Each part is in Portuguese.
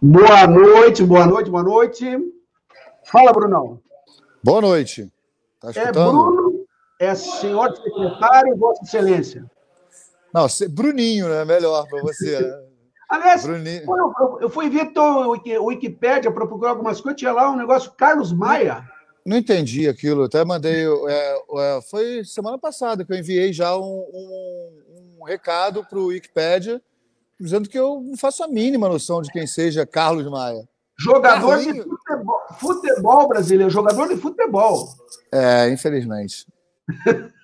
Boa noite, boa noite, boa noite. Fala, Brunão. Boa noite. Tá é Bruno, é senhor secretário, Vossa Excelência. Não, Bruninho, né? Melhor para você. Né? Aliás, Bruninho. eu fui ver o Wikipédia para procurar algumas coisas, tinha lá um negócio Carlos Maia. Não entendi aquilo, até mandei. É, é, foi semana passada que eu enviei já um, um, um recado para o Wikipedia dizendo que eu não faço a mínima noção de quem seja Carlos Maia. Jogador Carlinho... de futebol, futebol brasileiro, jogador de futebol. É, infelizmente.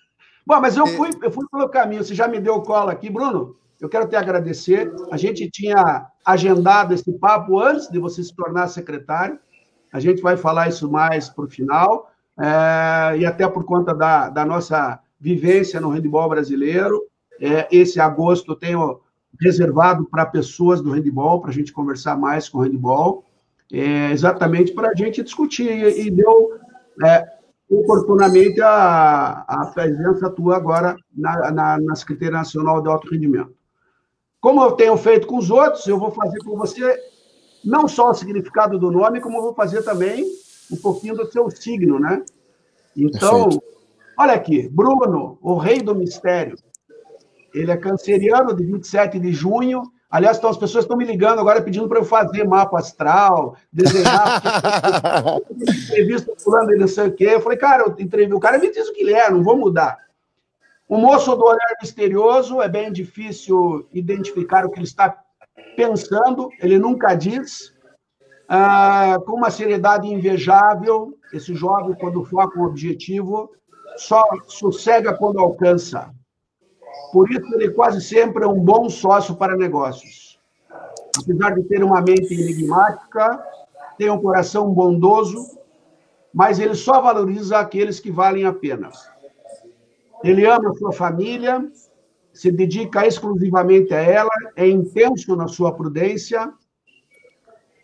Bom, mas eu fui, eu fui pelo caminho, você já me deu cola aqui, Bruno. Eu quero te agradecer. A gente tinha agendado esse papo antes de você se tornar secretário. A gente vai falar isso mais para o final, é, e até por conta da, da nossa vivência no handebol brasileiro. É, esse agosto eu tenho reservado para pessoas do handebol, para a gente conversar mais com o handebol, é, exatamente para a gente discutir. E, e deu é, oportunamente a, a presença tua agora na, na, na Secretaria Nacional de Alto Rendimento. Como eu tenho feito com os outros, eu vou fazer com você não só o significado do nome, como eu vou fazer também um pouquinho do seu signo, né? Então, Perfeito. olha aqui, Bruno, o rei do mistério. Ele é canceriano de 27 de junho. Aliás, então, as pessoas estão me ligando agora pedindo para eu fazer mapa astral, desenhar entrevista fulano e não sei o quê. Eu falei, cara, eu entrevistei o cara me diz o que ele é, não vou mudar. O moço do olhar misterioso é bem difícil identificar o que ele está pensando, ele nunca diz. Ah, com uma seriedade invejável, esse jovem, quando foca um objetivo, só sossega quando alcança. Por isso, ele quase sempre é um bom sócio para negócios. Apesar de ter uma mente enigmática, tem um coração bondoso, mas ele só valoriza aqueles que valem a pena. Ele ama sua família, se dedica exclusivamente a ela, é intenso na sua prudência.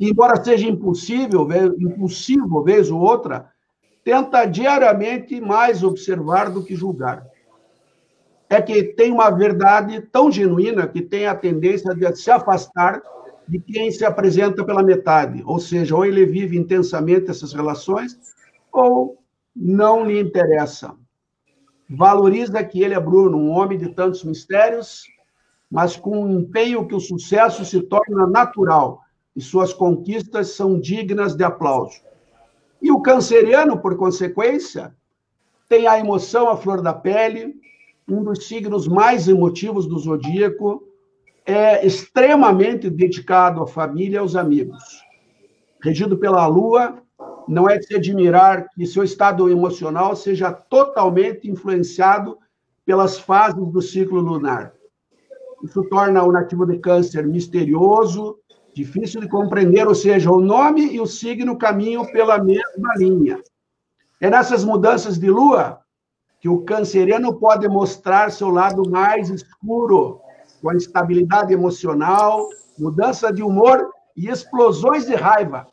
Embora seja impossível, impulsivo vez ou outra, tenta diariamente mais observar do que julgar é que tem uma verdade tão genuína que tem a tendência de se afastar de quem se apresenta pela metade. Ou seja, ou ele vive intensamente essas relações, ou não lhe interessa. Valoriza que ele é Bruno, um homem de tantos mistérios, mas com um empenho que o sucesso se torna natural e suas conquistas são dignas de aplauso. E o canceriano, por consequência, tem a emoção à flor da pele, um dos signos mais emotivos do zodíaco, é extremamente dedicado à família e aos amigos. Regido pela Lua, não é de se admirar que seu estado emocional seja totalmente influenciado pelas fases do ciclo lunar. Isso torna o nativo de Câncer misterioso, difícil de compreender, ou seja, o nome e o signo caminham pela mesma linha. É nessas mudanças de lua que o canceriano pode mostrar seu lado mais escuro, com a instabilidade emocional, mudança de humor e explosões de raiva.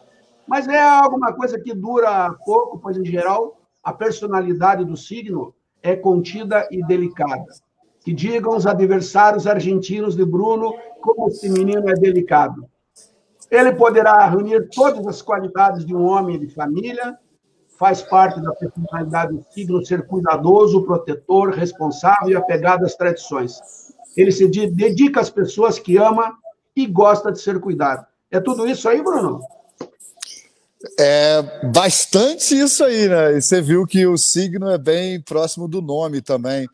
Mas é alguma coisa que dura pouco, pois, em geral, a personalidade do signo é contida e delicada. Que digam os adversários argentinos de Bruno como esse menino é delicado. Ele poderá reunir todas as qualidades de um homem de família, faz parte da personalidade do signo ser cuidadoso, protetor, responsável e apegado às tradições. Ele se dedica às pessoas que ama e gosta de ser cuidado. É tudo isso aí, Bruno? É bastante isso aí, né? E você viu que o signo é bem próximo do nome também.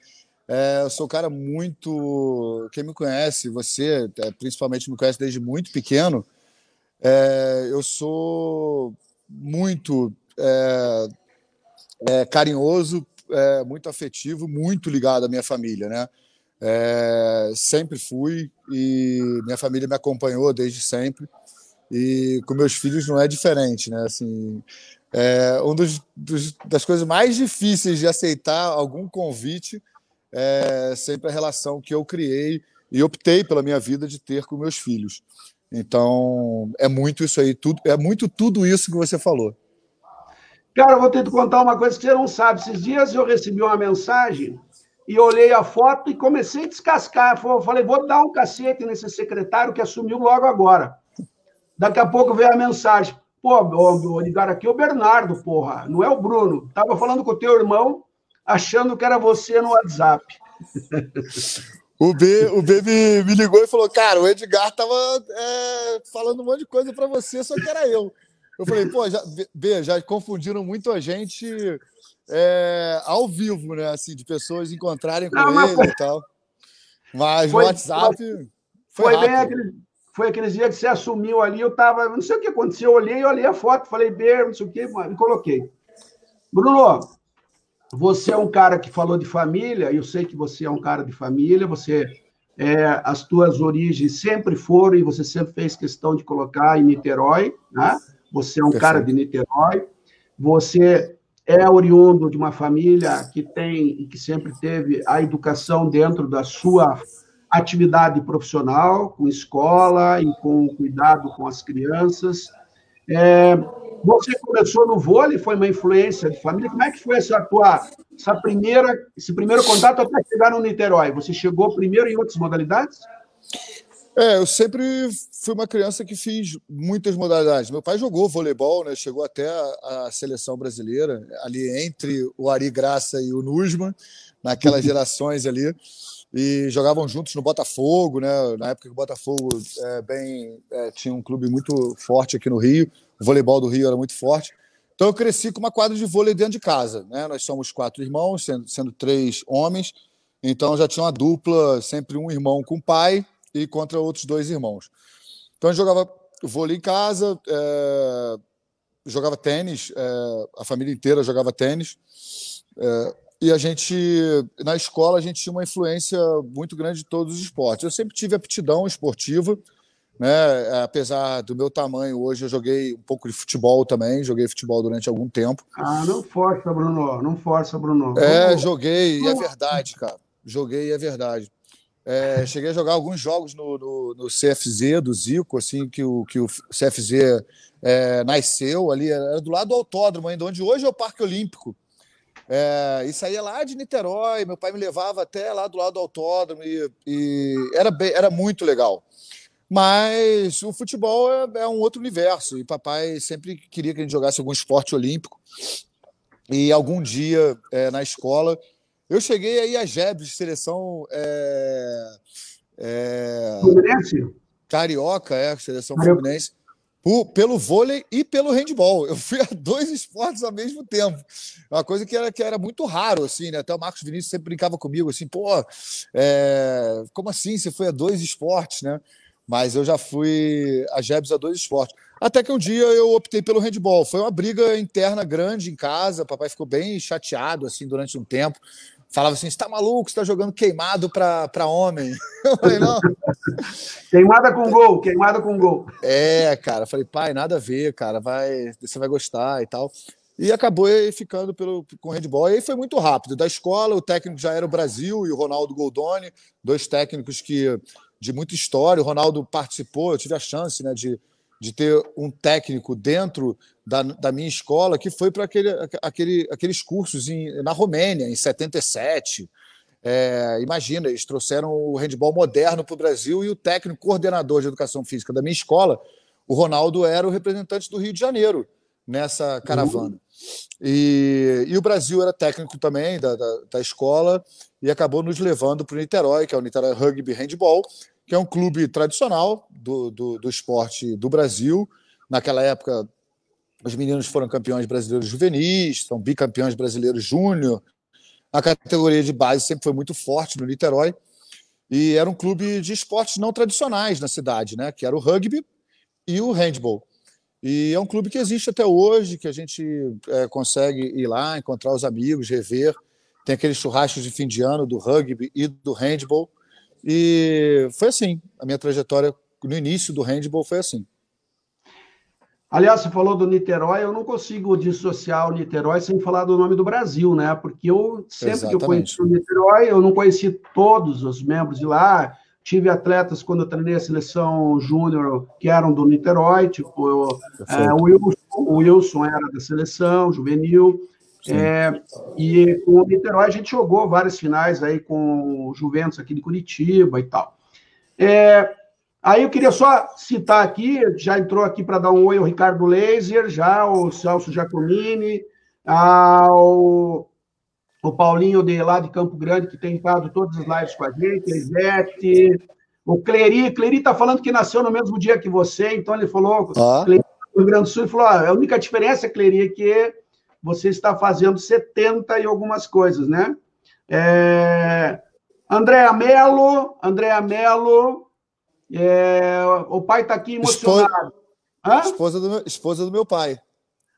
É, eu sou um cara muito. Quem me conhece, você é, principalmente me conhece desde muito pequeno. É, eu sou muito é, é, carinhoso, é, muito afetivo, muito ligado à minha família, né? É, sempre fui e minha família me acompanhou desde sempre e com meus filhos não é diferente, né? Assim, é, um dos, dos, das coisas mais difíceis de aceitar algum convite é sempre a relação que eu criei e optei pela minha vida de ter com meus filhos. Então, é muito isso aí, tudo, é muito tudo isso que você falou. Cara, eu vou ter que contar uma coisa que você não sabe. Esses dias eu recebi uma mensagem e olhei a foto e comecei a descascar. Falei, vou dar um cacete nesse secretário que assumiu logo agora. Daqui a pouco veio a mensagem. Pô, o ligar aqui é o Bernardo, porra, não é o Bruno. Tava falando com o teu irmão, achando que era você no WhatsApp. O B, o B me, me ligou e falou: Cara, o Edgar tava é, falando um monte de coisa para você, só que era eu. Eu falei: Pô, já, B, já confundiram muito a gente é, ao vivo, né? Assim, de pessoas encontrarem com não, ele e tal. Mas foi, no WhatsApp. Foi, foi, foi bem aquele, foi aqueles dias que você assumiu ali, eu tava, não sei o que aconteceu, eu olhei, eu olhei a foto, falei, B, não sei o que, e coloquei. Bruno, você é um cara que falou de família, eu sei que você é um cara de família, você é, as tuas origens sempre foram e você sempre fez questão de colocar em Niterói, né? Você é um Perfeito. cara de Niterói, você é oriundo de uma família que tem e que sempre teve a educação dentro da sua atividade profissional, com escola e com cuidado com as crianças. É, você começou no vôlei, foi uma influência de família. Como é que foi essa tua, essa primeira, esse primeiro contato até chegar no Niterói? Você chegou primeiro em outras modalidades? É, eu sempre fui uma criança que fiz muitas modalidades. Meu pai jogou voleibol, né? Chegou até a, a seleção brasileira, ali entre o Ari Graça e o Nusman, naquelas gerações ali e jogavam juntos no Botafogo, né? Na época que o Botafogo é, bem, é, tinha um clube muito forte aqui no Rio, o voleibol do Rio era muito forte. Então eu cresci com uma quadra de vôlei dentro de casa, né? Nós somos quatro irmãos, sendo, sendo três homens, então já tinha uma dupla, sempre um irmão com o pai e contra outros dois irmãos. Então eu jogava vôlei em casa, é, jogava tênis, é, a família inteira jogava tênis. É, e a gente, na escola, a gente tinha uma influência muito grande de todos os esportes. Eu sempre tive aptidão esportiva, né? Apesar do meu tamanho, hoje eu joguei um pouco de futebol também, joguei futebol durante algum tempo. Ah, não força, Bruno, não força, Bruno. É, joguei, e é verdade, cara. Joguei, e é verdade. É, cheguei a jogar alguns jogos no, no, no, CFZ do Zico, assim, que o, que o CFZ é, nasceu ali, era do lado do autódromo, ainda onde hoje é o Parque Olímpico. É, aí é lá de Niterói, meu pai me levava até lá do lado do autódromo e, e era, bem, era muito legal. Mas o futebol é, é, um outro universo e papai sempre queria que a gente jogasse algum esporte olímpico. E algum dia é, na escola eu cheguei aí a Jebs, seleção é, é? Carioca, é, seleção Fluminense por, pelo vôlei e pelo handball. Eu fui a dois esportes ao mesmo tempo. Uma coisa que era, que era muito raro, assim, né? Até o Marcos Vinícius sempre brincava comigo, assim, pô, é... como assim você foi a dois esportes, né? Mas eu já fui a Jebs a dois esportes. Até que um dia eu optei pelo handball. Foi uma briga interna grande em casa. Papai ficou bem chateado assim durante um tempo falava assim: você tá maluco, você tá jogando queimado para homem. Eu falei, não. Queimada com gol, queimada com gol. É, cara, falei, pai, nada a ver, cara, vai, você vai gostar e tal. E acabou ficando pelo, com o handball. E aí foi muito rápido. Da escola, o técnico já era o Brasil e o Ronaldo Goldoni, dois técnicos que de muita história. O Ronaldo participou, eu tive a chance né, de, de ter um técnico dentro da, da minha escola que foi para aquele, aquele, aqueles cursos em, na Romênia, em 77. É, imagina, eles trouxeram o handball moderno para o Brasil e o técnico coordenador de educação física da minha escola, o Ronaldo, era o representante do Rio de Janeiro nessa caravana. Uhum. E, e, o Brasil era técnico também da, da, da escola e acabou nos levando para o Niterói, que é o Niterói Rugby Handball, que é um clube tradicional do, do, do esporte do Brasil. Naquela época, os meninos foram campeões brasileiros juvenis, são bicampeões brasileiros júnior. A categoria de base sempre foi muito forte no Niterói. E era um clube de esportes não tradicionais na cidade, né? que era o rugby e o handball. E é um clube que existe até hoje, que a gente é, consegue ir lá, encontrar os amigos, rever. Tem aqueles churrascos de fim de ano do rugby e do handball. E foi assim. A minha trajetória no início do handball foi assim. Aliás, você falou do Niterói, eu não consigo dissociar o Niterói sem falar do nome do Brasil, né? Porque eu sempre Exatamente. que eu conheci o Niterói, eu não conheci todos os membros de lá. Tive atletas quando eu treinei a seleção júnior que eram do Niterói, tipo eu, é, o, Wilson, o Wilson era da seleção juvenil. É, e com o Niterói a gente jogou várias finais aí com o Juventus aqui de Curitiba e tal. É, Aí eu queria só citar aqui, já entrou aqui para dar um oi o Ricardo Laser, já o Celso Giacomini, ao o Paulinho de lá de Campo Grande, que tem estado todas as lives com a gente, a o Cleri. Cleri está falando que nasceu no mesmo dia que você, então ele falou, ah. Cleri, no Rio Grande do Sul, ele falou, ah, a única diferença, Cleri, é que você está fazendo 70 e algumas coisas, né? É... Andréa Melo, Andréa Melo, é... o pai está aqui emocionado. Esposa, esposa, do meu, esposa do meu pai.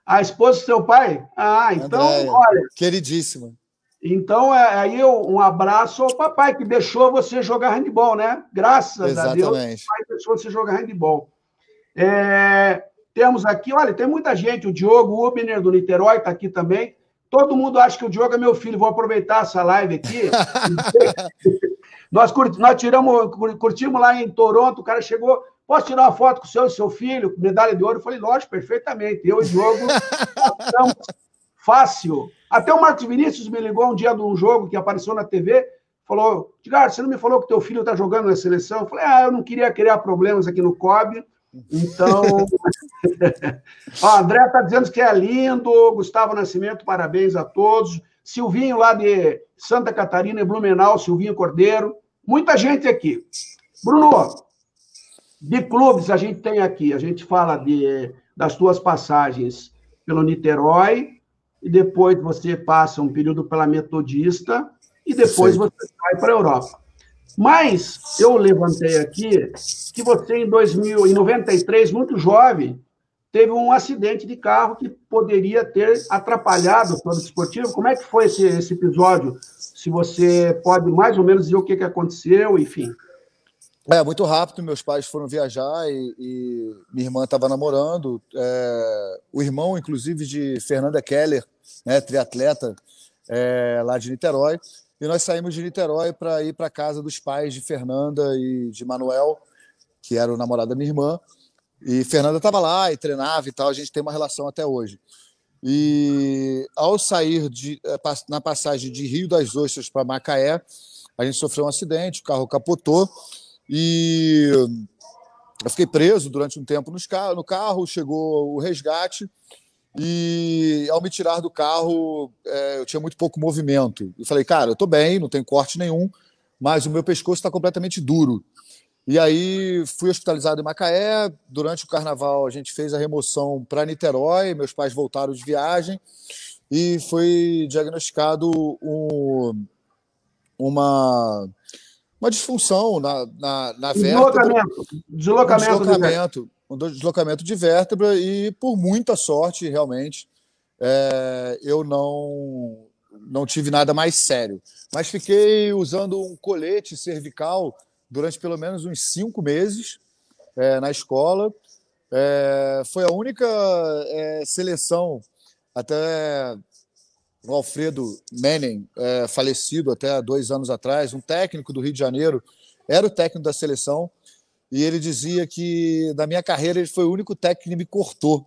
A esposa do seu pai? Ah, então, Andréia, olha. Queridíssima. Então, é, aí um abraço ao papai que deixou você jogar handball, né? Graças Exatamente. a Deus, o pai deixou você jogar handball. É, temos aqui, olha, tem muita gente, o Diogo Ubner, do Niterói, está aqui também. Todo mundo acha que o Diogo é meu filho. Vou aproveitar essa live aqui. nós, curti, nós tiramos, curtimos lá em Toronto, o cara chegou. Posso tirar uma foto com o seu e seu filho, medalha de ouro? Eu falei, lógico, perfeitamente. Eu e o Diogo estamos fácil. Até o Marcos Vinícius me ligou um dia de um jogo que apareceu na TV, falou: Edgar, você não me falou que teu filho está jogando na seleção? Eu falei: ah, eu não queria criar problemas aqui no COB. Então. Ó, André está dizendo que é lindo. Gustavo Nascimento, parabéns a todos. Silvinho lá de Santa Catarina e Blumenau, Silvinho Cordeiro. Muita gente aqui. Bruno, de clubes a gente tem aqui, a gente fala de, das tuas passagens pelo Niterói, e depois você passa um período pela Metodista, e depois Sim. você vai para a Europa. Mas eu levantei aqui que você, em 2093, muito jovem, teve um acidente de carro que poderia ter atrapalhado o plano esportivo. Como é que foi esse, esse episódio? Se você pode mais ou menos dizer o que, que aconteceu, enfim. É, muito rápido. Meus pais foram viajar e, e minha irmã estava namorando. É, o irmão, inclusive, de Fernanda Keller, né, triatleta é, lá de Niterói. E nós saímos de Niterói para ir para casa dos pais de Fernanda e de Manuel, que era o namorado da minha irmã. E Fernanda estava lá e treinava e tal. A gente tem uma relação até hoje. E ao sair de, é, na passagem de Rio das Ostras para Macaé, a gente sofreu um acidente, o carro capotou e eu fiquei preso durante um tempo no carro. Chegou o resgate e ao me tirar do carro, é, eu tinha muito pouco movimento. Eu falei, cara, eu estou bem, não tem corte nenhum, mas o meu pescoço está completamente duro. E aí fui hospitalizado em Macaé. Durante o carnaval, a gente fez a remoção para Niterói. Meus pais voltaram de viagem e foi diagnosticado um, uma, uma disfunção na, na, na vértebra. Deslocamento. Deslocamento. Um deslocamento um deslocamento de vértebra e, por muita sorte, realmente, é, eu não, não tive nada mais sério. Mas fiquei usando um colete cervical durante pelo menos uns cinco meses é, na escola. É, foi a única é, seleção, até o Alfredo Menem, é, falecido até dois anos atrás, um técnico do Rio de Janeiro, era o técnico da seleção e ele dizia que na minha carreira ele foi o único técnico que me cortou.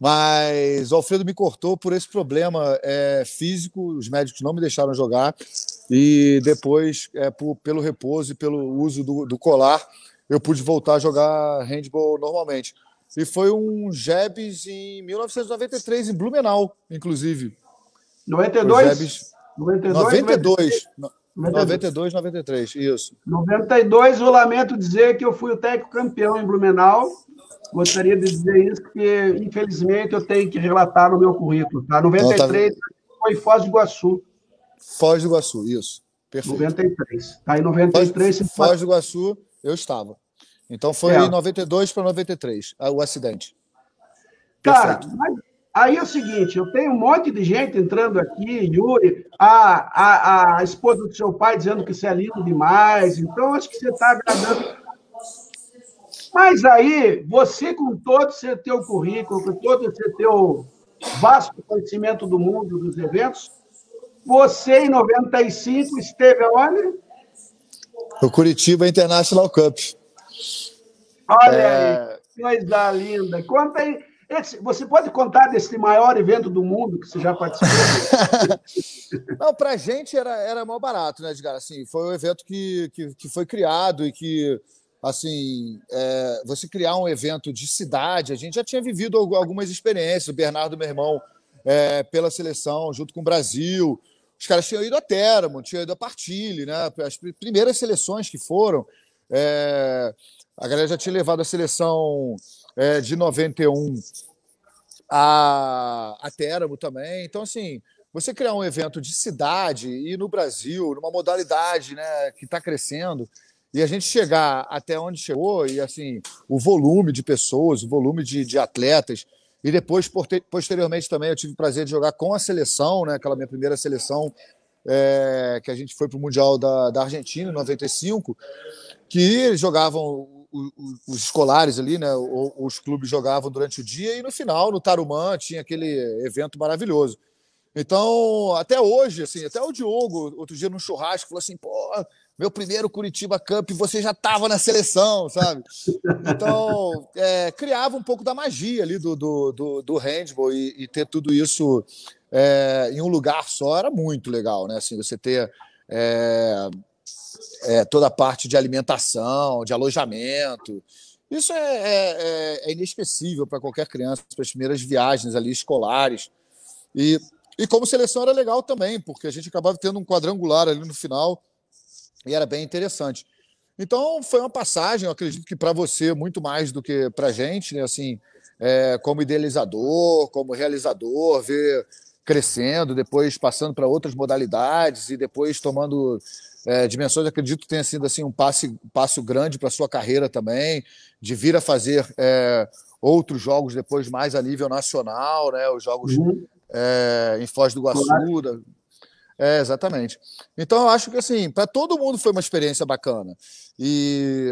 Mas o Alfredo me cortou por esse problema é, físico, os médicos não me deixaram jogar, e depois, é, por, pelo repouso e pelo uso do, do, colar, eu pude voltar a jogar handball normalmente. E foi um Jebs em 1993, em Blumenau, inclusive. 92? Jebs... 92? 92. 92. 92, 93, isso. 92, eu lamento dizer que eu fui o técnico campeão em Blumenau. Gostaria de dizer isso, porque, infelizmente, eu tenho que relatar no meu currículo. Tá? 93 então, tá... foi Foz do Iguaçu. Foz do Iguaçu, isso. Perfeito. 93. Tá, em 93... Foz, Foz do Iguaçu, eu estava. Então foi é. em 92 para 93, o acidente. Cara, mas Aí é o seguinte, eu tenho um monte de gente entrando aqui, Yuri, a, a, a esposa do seu pai dizendo que você é lindo demais, então acho que você está agradando. Mas aí, você com todo o seu teu currículo, com todo o seu teu vasto conhecimento do mundo, dos eventos, você em 95 esteve aonde? O Curitiba International Cup. Olha é... aí, coisa linda. Conta aí esse, você pode contar desse maior evento do mundo que você já participou? Não, para a gente era, era mal barato, né, Edgar? Assim, foi um evento que, que, que foi criado e que assim, é, você criar um evento de cidade, a gente já tinha vivido algumas experiências, o Bernardo, meu irmão, é, pela seleção, junto com o Brasil, os caras tinham ido a Teramo, tinham ido a Partilhe, né? As primeiras seleções que foram, é, a galera já tinha levado a seleção é, de 91 a, a Teramo também, então, assim, você criar um evento de cidade e no Brasil, numa modalidade né, que está crescendo, e a gente chegar até onde chegou, e assim, o volume de pessoas, o volume de, de atletas, e depois, posteriormente, também eu tive o prazer de jogar com a seleção, né, aquela minha primeira seleção, é, que a gente foi para o Mundial da, da Argentina, em 95, que eles jogavam os escolares ali, né? Os clubes jogavam durante o dia e no final, no Tarumã, tinha aquele evento maravilhoso. Então, até hoje, assim, até o Diogo, outro dia no churrasco, falou assim: pô, meu primeiro Curitiba Cup, você já estava na seleção, sabe? Então, é, criava um pouco da magia ali do, do, do, do handball e, e, ter tudo isso é, em um lugar só era muito legal, né? Assim, você ter é, é toda a parte de alimentação, de alojamento. Isso é, é, é, é inesquecível para qualquer criança, para as primeiras viagens ali escolares. E, e como seleção era legal também, porque a gente acabava tendo um quadrangular ali no final e era bem interessante. Então, foi uma passagem, eu acredito que para você, muito mais do que para a gente, né? assim, é, como idealizador, como realizador, ver crescendo, depois passando para outras modalidades e depois tomando é, dimensões, acredito que tenha sido assim, um passe, passo grande para a sua carreira também, de vir a fazer é, outros jogos depois mais a nível nacional, né? os jogos uhum. é, em Foz do Iguaçu, claro. É, exatamente. Então, eu acho que, assim, para todo mundo foi uma experiência bacana. E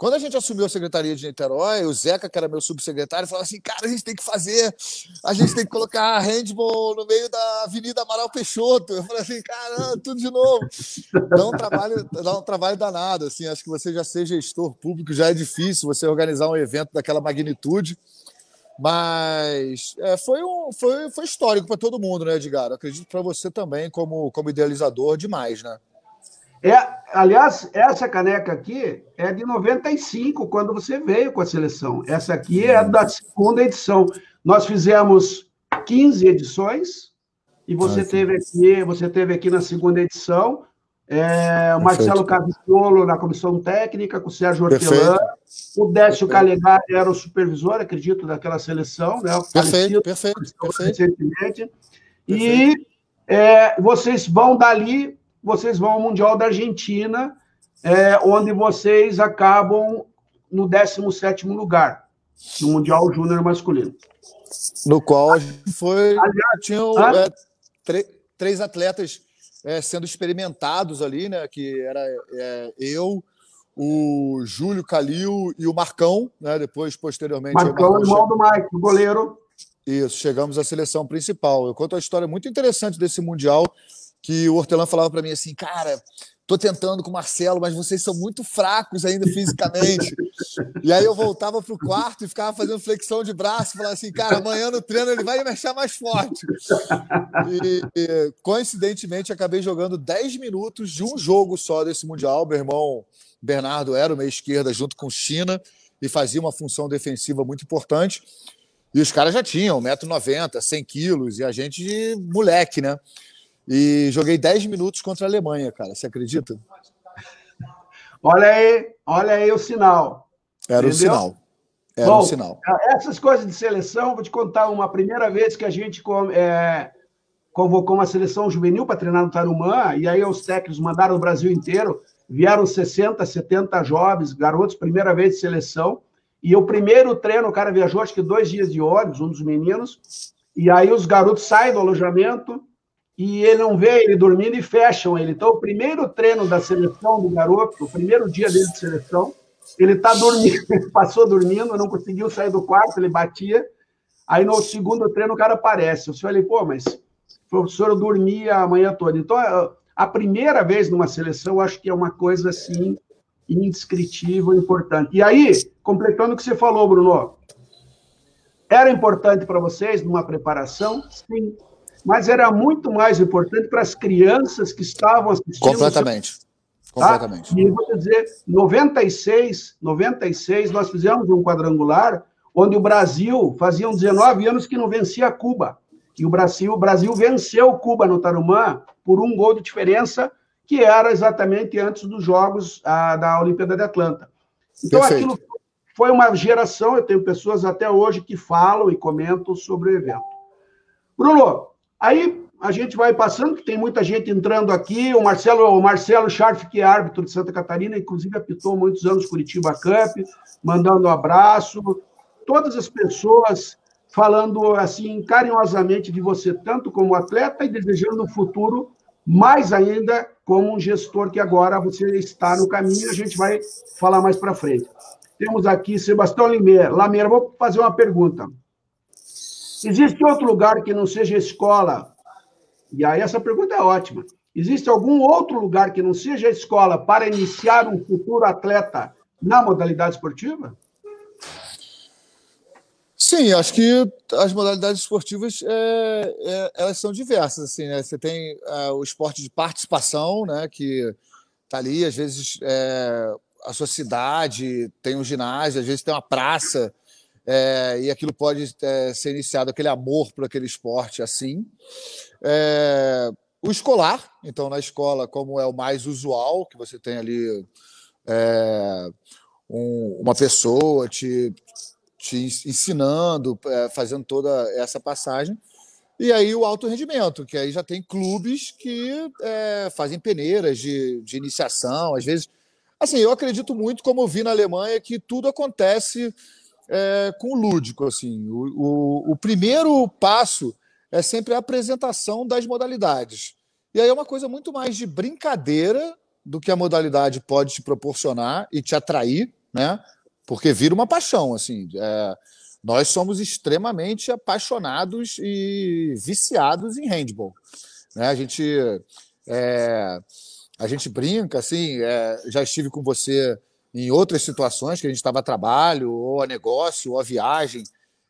quando a gente assumiu a Secretaria de Niterói, o Zeca, que era meu subsecretário, falou assim: cara, a gente tem que fazer, a gente tem que colocar handball no meio da Avenida Amaral Peixoto. Eu falei assim: caramba, tudo de novo. Dá um trabalho, dá um trabalho danado. Assim, acho que você já seja gestor público, já é difícil você organizar um evento daquela magnitude. Mas é, foi, um, foi, foi histórico para todo mundo, né, Edgar? acredito para você também, como, como idealizador, demais, né? É, aliás, essa caneca aqui é de 95, quando você veio com a seleção. Essa aqui é da segunda edição. Nós fizemos 15 edições e você, ah, teve, aqui, você teve aqui na segunda edição. É, o Marcelo Cavicolo na comissão técnica, com o Sérgio Hortelã. O Décio Calegari era o supervisor, acredito, daquela seleção. Né? Perfeito, perfeito, perfeito. Recentemente. E é, vocês vão dali, vocês vão ao Mundial da Argentina, é, onde vocês acabam no 17 lugar, no Mundial Júnior Masculino. No qual foi. Aliás, tinham é, três atletas é, sendo experimentados ali, né? Que era é, eu, o Júlio Calil e o Marcão, né? Depois, posteriormente. Marcão, Marcão irmão do Mike, o goleiro. Isso, chegamos à seleção principal. Eu conto a história muito interessante desse Mundial, que o Hortelã falava para mim assim, cara, tô tentando com o Marcelo, mas vocês são muito fracos ainda fisicamente. e aí eu voltava pro quarto e ficava fazendo flexão de braço, falava assim, cara, amanhã no treino ele vai me deixar mais forte. E, e, coincidentemente acabei jogando 10 minutos de um jogo só desse Mundial. Meu irmão Bernardo era o meio esquerda junto com China e fazia uma função defensiva muito importante. E os caras já tinham 1,90m, 100 quilos, e a gente de moleque, né? E joguei 10 minutos contra a Alemanha, cara. Você acredita? Olha aí, olha aí o sinal. Era o sinal. Era Bom, sinal. Essas coisas de seleção, vou te contar uma primeira vez que a gente é, convocou uma seleção juvenil para treinar no Tarumã, e aí os técnicos mandaram o Brasil inteiro, vieram 60, 70 jovens, garotos, primeira vez de seleção, e o primeiro treino, o cara viajou acho que dois dias de ônibus, um dos meninos, e aí os garotos saem do alojamento, e ele não vê ele dormindo e fecham ele. Então, o primeiro treino da seleção do garoto, o primeiro dia dele de seleção, ele está dormindo, passou dormindo, não conseguiu sair do quarto, ele batia. Aí no segundo treino o cara aparece. Eu falei, pô, mas professor dormia a manhã toda. Então, a primeira vez numa seleção, eu acho que é uma coisa assim indescritível, importante. E aí, completando o que você falou, Bruno, era importante para vocês numa preparação? Sim mas era muito mais importante para as crianças que estavam assistindo. Completamente. Tá? Completamente. E vou dizer, 96, 96, nós fizemos um quadrangular onde o Brasil fazia 19 anos que não vencia Cuba. E o Brasil, o Brasil venceu Cuba no Tarumã por um gol de diferença, que era exatamente antes dos Jogos a, da Olimpíada de Atlanta. Então, Perfeito. aquilo foi uma geração, eu tenho pessoas até hoje que falam e comentam sobre o evento. Bruno, aí a gente vai passando, que tem muita gente entrando aqui. O Marcelo, o Marcelo Scharf, que é árbitro de Santa Catarina, inclusive apitou muitos anos Curitiba Cup, mandando um abraço. Todas as pessoas falando assim carinhosamente de você, tanto como atleta, e desejando um futuro mais ainda como um gestor que agora você está no caminho. A gente vai falar mais para frente. Temos aqui Sebastião Limeira. Lameira, vou fazer uma pergunta. Existe outro lugar que não seja escola? E aí essa pergunta é ótima. Existe algum outro lugar que não seja escola para iniciar um futuro atleta na modalidade esportiva? Sim, acho que as modalidades esportivas é, é, elas são diversas. Assim, né? Você tem é, o esporte de participação, né? que está ali, às vezes é, a sua cidade tem um ginásio, às vezes tem uma praça, é, e aquilo pode é, ser iniciado, aquele amor por aquele esporte assim. É, o escolar, então na escola, como é o mais usual, que você tem ali é, um, uma pessoa te, te ensinando, é, fazendo toda essa passagem. E aí o alto rendimento, que aí já tem clubes que é, fazem peneiras de, de iniciação, às vezes Assim, eu acredito muito, como eu vi na Alemanha, que tudo acontece é, com o lúdico. Assim. O, o, o, primeiro passo é sempre a apresentação das modalidades. E aí é uma coisa muito mais de brincadeira do que a modalidade pode te proporcionar e te atrair, né? Porque vira uma paixão, assim. É, nós somos extremamente apaixonados e viciados em handball. Né? A gente é, a gente brinca, assim, é, já estive com você em outras situações que a gente estava a trabalho, ou a negócio, ou a viagem,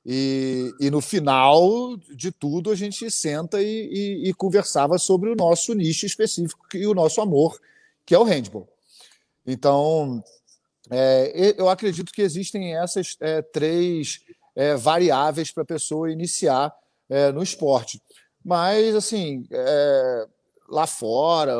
e, e no final de tudo a gente senta e, e, e, conversava sobre o nosso nicho específico e o nosso amor, que é o handball. Então, é, eu acredito que existem essas é, três é, variáveis para a pessoa iniciar é, no esporte. Mas, assim, é, lá fora,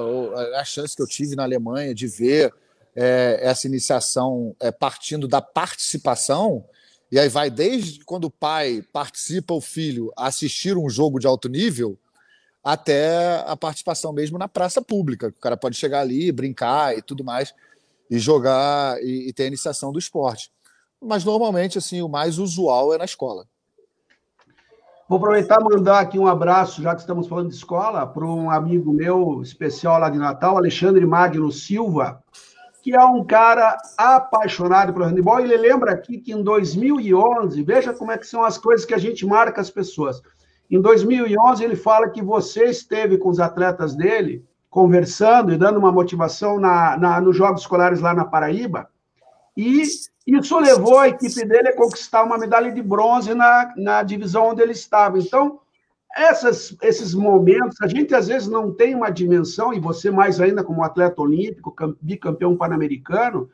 a chance que eu tive na Alemanha de ver é, essa iniciação é, partindo da participação, e aí vai desde quando o pai participa o filho a assistir um jogo de alto nível, até a participação mesmo na praça pública. O cara pode chegar ali, brincar e tudo mais, e jogar e, e ter a iniciação do esporte. Mas normalmente, assim, o mais usual é na escola. Vou aproveitar e mandar aqui um abraço, já que estamos falando de escola, para um amigo meu especial lá de Natal, Alexandre Magno Silva, que é um cara apaixonado pelo handebol. Ele lembra aqui que em 2011, veja como é que são as coisas que a gente marca as pessoas. Em 2011, ele fala que você esteve com os atletas dele, conversando e dando uma motivação na, na, nos Jogos Escolares lá na Paraíba, e isso levou a equipe dele a conquistar uma medalha de bronze na, na divisão onde ele estava. Então, essas, esses momentos, a gente às vezes não tem uma dimensão, e você mais ainda como atleta olímpico, bicampeão pan-americano,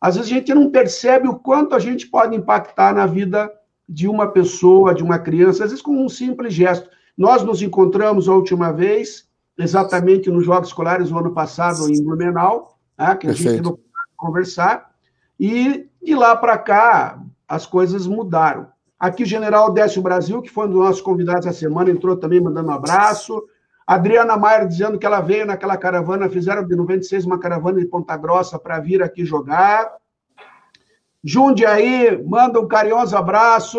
às vezes a gente não percebe o quanto a gente pode impactar na vida de uma pessoa, de uma criança, às vezes com um simples gesto. Nós nos encontramos a última vez, exatamente nos Jogos Escolares, o ano passado, em Blumenau, né, que a Perfeito. gente não conversar, e de lá para cá, as coisas mudaram. Aqui o general Décio Brasil, que foi um dos nossos convidados essa semana, entrou também mandando um abraço. Adriana Maier dizendo que ela veio naquela caravana, fizeram de 96 uma caravana de Ponta Grossa para vir aqui jogar. Jundiaí, manda um carinhoso abraço,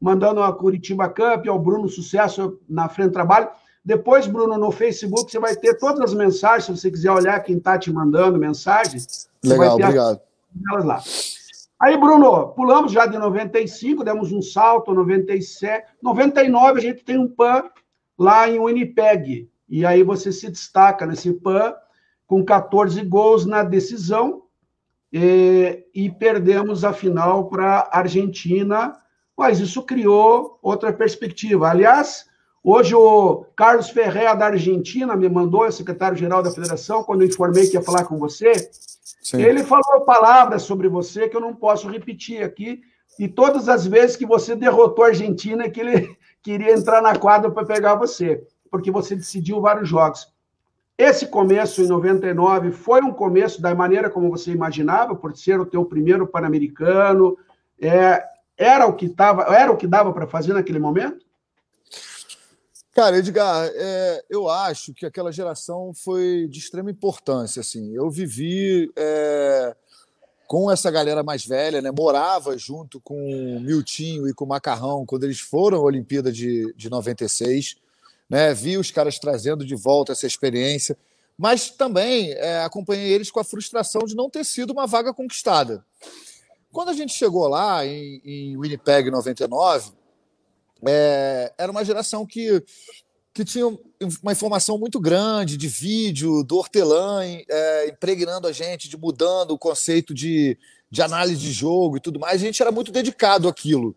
mandando a Curitiba Cup, ao Bruno Sucesso na frente do trabalho. Depois, Bruno, no Facebook, você vai ter todas as mensagens, se você quiser olhar quem está te mandando mensagens. Legal, obrigado. Elas lá. Aí, Bruno, pulamos já de 95, demos um salto, 97. 99, a gente tem um PAN lá em Winnipeg. E aí você se destaca nesse PAN com 14 gols na decisão. E, e perdemos a final para a Argentina, mas isso criou outra perspectiva. Aliás, Hoje o Carlos Ferreira da Argentina me mandou, é secretário-geral da federação, quando eu informei que ia falar com você. Sim. Ele falou palavras sobre você que eu não posso repetir aqui. E todas as vezes que você derrotou a Argentina, que ele queria entrar na quadra para pegar você, porque você decidiu vários jogos. Esse começo em 99 foi um começo da maneira como você imaginava, por ser o teu primeiro pan-americano. É, era o que tava, era o que dava para fazer naquele momento? Cara, Edgar, é, eu acho que aquela geração foi de extrema importância. Assim, eu vivi é, com essa galera mais velha, né? Morava junto com o Miltinho e com o Macarrão quando eles foram à Olimpíada de, de 96 né? Vi os caras trazendo de volta essa experiência, mas também é, acompanhei eles com a frustração de não ter sido uma vaga conquistada. Quando a gente chegou lá em, em Winnipeg 99, é, era uma geração que, que tinha uma informação muito grande de vídeo, do hortelã é, impregnando a gente, de mudando o conceito de, de análise de jogo e tudo mais. A gente era muito dedicado àquilo.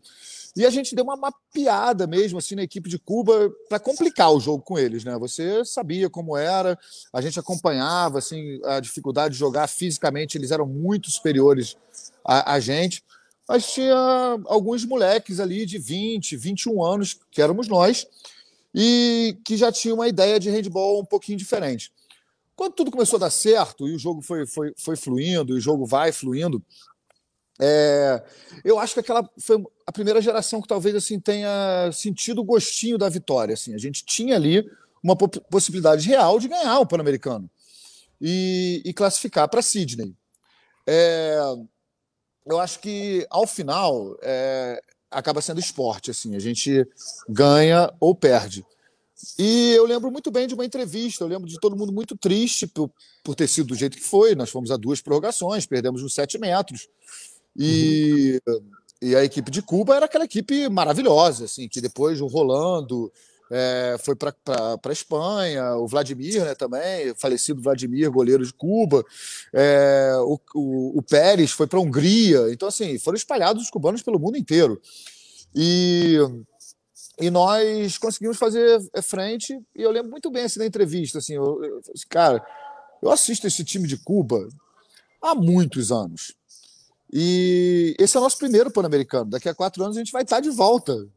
E a gente deu uma mapeada mesmo assim na equipe de Cuba para complicar o jogo com eles, né? Você sabia como era, a gente acompanhava assim a dificuldade de jogar fisicamente, eles eram muito superiores a, a gente. Mas tinha alguns moleques ali de 20, 21 anos, que éramos nós, e que já tinham uma ideia de handball um pouquinho diferente. Quando tudo começou a dar certo e o jogo foi, foi, foi fluindo, e o jogo vai fluindo, é, eu acho que aquela foi a primeira geração que talvez assim tenha sentido o gostinho da vitória. Assim, a gente tinha ali uma possibilidade real de ganhar o Pan-Americano e, e, classificar para Sydney. É, eu acho que ao final é, acaba sendo esporte. Assim, a gente ganha ou perde. E eu lembro muito bem de uma entrevista, eu lembro de todo mundo muito triste por, por ter sido do jeito que foi. Nós fomos a duas prorrogações, perdemos uns sete metros. E, uhum. e a equipe de Cuba era aquela equipe maravilhosa, assim, que depois o Rolando é, foi para a Espanha, o Vladimir né, também, falecido Vladimir, goleiro de Cuba, é, o, o, o, Pérez foi para a Hungria. Então, assim, foram espalhados os cubanos pelo mundo inteiro. E, e nós conseguimos fazer é, frente, e eu lembro muito bem assim, da entrevista, assim, eu, eu, assim, cara, eu assisto esse time de Cuba há muitos anos. E esse é o nosso primeiro Pan-Americano. Daqui a quatro anos a gente vai estar de volta.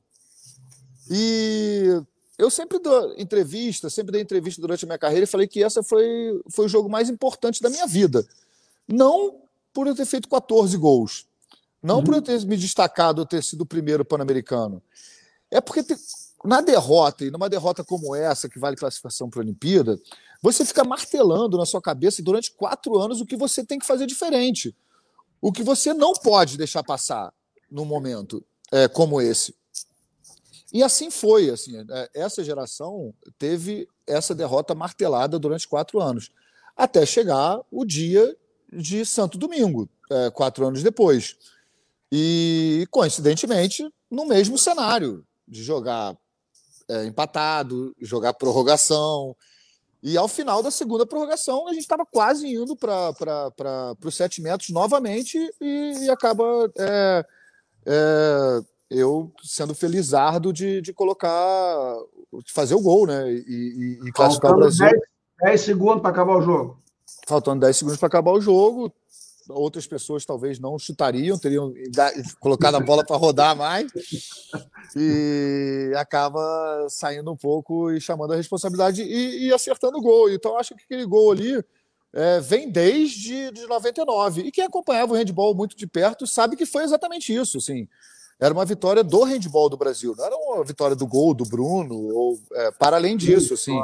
E eu sempre dou entrevista, sempre dei entrevista durante a minha carreira e falei que essa foi, foi o jogo mais importante da minha vida. Não por eu ter feito 14 gols. Não uhum. por eu ter me destacado, eu ter sido o primeiro Pan-Americano. É porque te, na derrota, e numa derrota como essa, que vale classificação para a Olimpíada, você fica martelando na sua cabeça durante quatro anos o que você tem que fazer diferente. O que você não pode deixar passar num momento é, como esse. E assim foi. Assim, é, essa geração teve essa derrota martelada durante quatro anos, até chegar o dia de Santo Domingo, é, quatro anos depois. E, coincidentemente, no mesmo cenário, de jogar é, empatado, jogar prorrogação, e ao final da segunda prorrogação, a gente estava quase indo para os sete metros novamente e, e acaba é, é, eu sendo felizardo de, de colocar, de fazer o gol, né? E, e, e classificar o Brasil. 10, 10 segundos para acabar o jogo. Faltando 10 segundos para acabar o jogo, outras pessoas talvez não chutariam, teriam colocado a bola para rodar mais e acaba saindo um pouco e chamando a responsabilidade e, e acertando o gol. Então acho que aquele gol ali é, vem desde de 99 e quem acompanhava o handball muito de perto sabe que foi exatamente isso, assim. Era uma vitória do handball do Brasil, não era uma vitória do gol do Bruno ou é, para além disso, assim.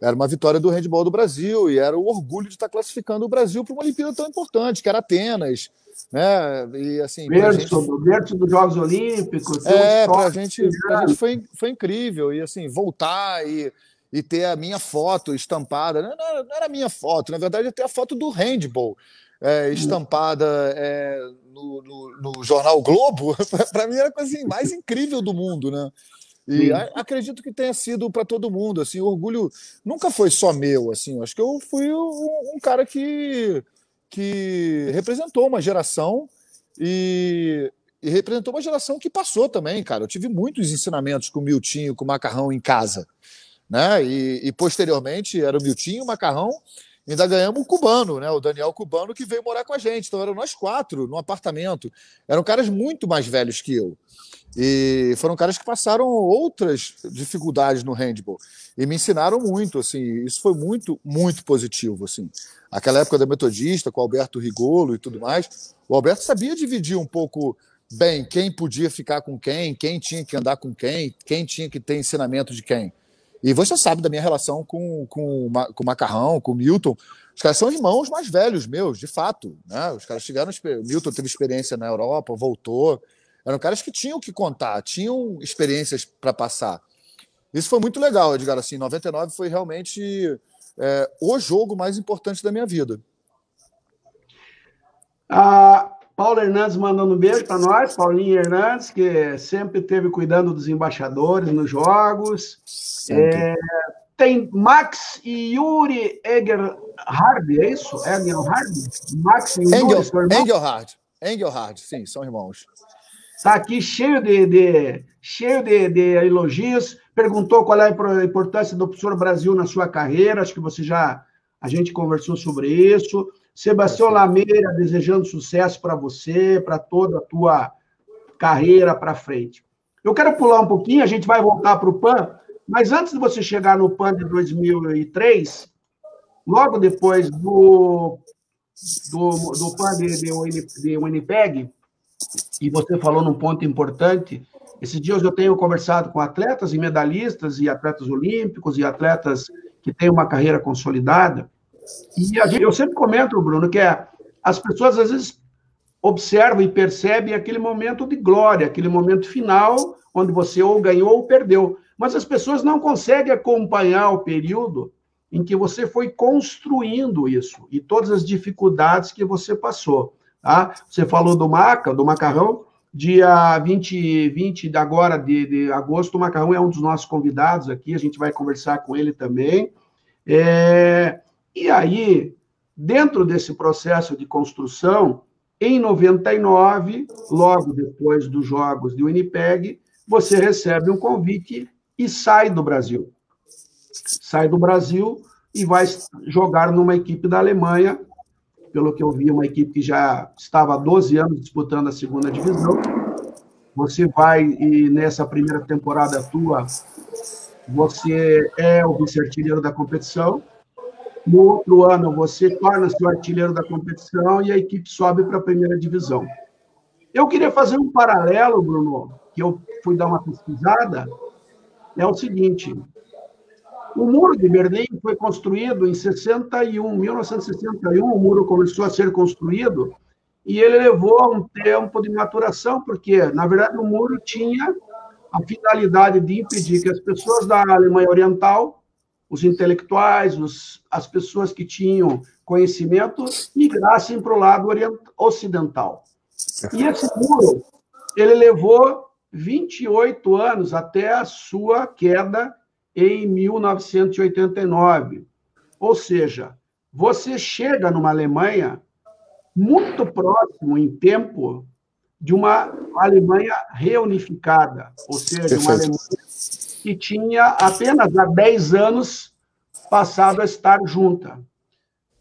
Era uma vitória do handball do Brasil e era o orgulho de estar classificando o Brasil para uma Olimpíada tão importante, que era Atenas. Né? E assim, berço, gente... berço dos Jogos Olímpicos. É, para gente, a gente foi, foi incrível. E assim, voltar e, e ter a minha foto estampada. Não, não, não era a minha foto, na verdade, até a foto do handball. É, estampada é, no, no, no, jornal Globo, para mim era a coisa assim, mais incrível do mundo, né? E a, acredito que tenha sido para todo mundo. Assim, o orgulho nunca foi só meu. Assim, acho que eu fui um, um, cara que, que representou uma geração e, e representou uma geração que passou também, cara. Eu tive muitos ensinamentos com o Miltinho, com o Macarrão em casa. Né? E, e posteriormente era o Miltinho, o Macarrão, ainda ganhamos o cubano, né? O Daniel Cubano que veio morar com a gente. Então eram nós quatro no apartamento. Eram caras muito mais velhos que eu. E foram caras que passaram outras dificuldades no handball e me ensinaram muito, assim. Isso foi muito, muito positivo, assim. Aquela época da metodista com o Alberto Rigolo e tudo mais, o Alberto sabia dividir um pouco bem quem podia ficar com quem, quem tinha que andar com quem, quem tinha que ter ensinamento de quem. E você sabe da minha relação com, com, com o Macarrão, com o Milton. Os caras são irmãos mais velhos meus, de fato. Né? Os caras. O Milton teve experiência na Europa, voltou. Eram caras que tinham que contar, tinham experiências para passar. Isso foi muito legal, Edgar. Assim, 99 foi realmente é, o jogo mais importante da minha vida. Ah, Paulo Hernandes mandando um beijo para nós, Paulinho Hernandes, que sempre esteve cuidando dos embaixadores nos jogos. É, tem Max e Yuri Egerhard, é isso? Egerhard? Max e Yuri Engel, Engelhard. Engelhard, sim, são irmãos. Está aqui cheio de, de cheio de, de, elogios. Perguntou qual é a importância do professor Brasil na sua carreira. Acho que você já a gente conversou sobre isso. Sebastião Lameira desejando sucesso para você, para toda a tua carreira para frente. Eu quero pular um pouquinho, a gente vai voltar para o PAN, mas antes de você chegar no PAN de 2003, logo depois do, do, do PAN de, de, de Winnipeg, e você falou num ponto importante, esses dias eu tenho conversado com atletas e medalhistas e atletas olímpicos e atletas que têm uma carreira consolidada, e gente, eu sempre comento, Bruno, que é, as pessoas às vezes observam e percebem aquele momento de glória, aquele momento final, onde você ou ganhou ou perdeu. Mas as pessoas não conseguem acompanhar o período em que você foi construindo isso e todas as dificuldades que você passou. Tá? Você falou do maca, do macarrão, dia 20, 20 de agora de, de agosto, o macarrão é um dos nossos convidados aqui, a gente vai conversar com ele também. É, e aí, dentro desse processo de construção, em 99, logo depois dos Jogos de Winnipeg, você recebe um convite e sai do Brasil. Sai do Brasil e vai jogar numa equipe da Alemanha, pelo que eu vi, uma equipe que já estava há 12 anos disputando a segunda divisão. Você vai e nessa primeira temporada tua, você é o vice-artilheiro da competição, no outro ano, você torna-se o artilheiro da competição e a equipe sobe para a primeira divisão. Eu queria fazer um paralelo, Bruno, que eu fui dar uma pesquisada. É o seguinte: o muro de Berlim foi construído em 61, 1961. O muro começou a ser construído e ele levou um tempo de maturação, porque, na verdade, o muro tinha a finalidade de impedir que as pessoas da Alemanha Oriental os intelectuais, os, as pessoas que tinham conhecimento, migrassem para o lado ocidental. E esse muro, ele levou 28 anos até a sua queda em 1989. Ou seja, você chega numa Alemanha muito próximo em tempo de uma Alemanha reunificada, ou seja, uma Alemanha que tinha apenas há 10 anos passado a estar junta.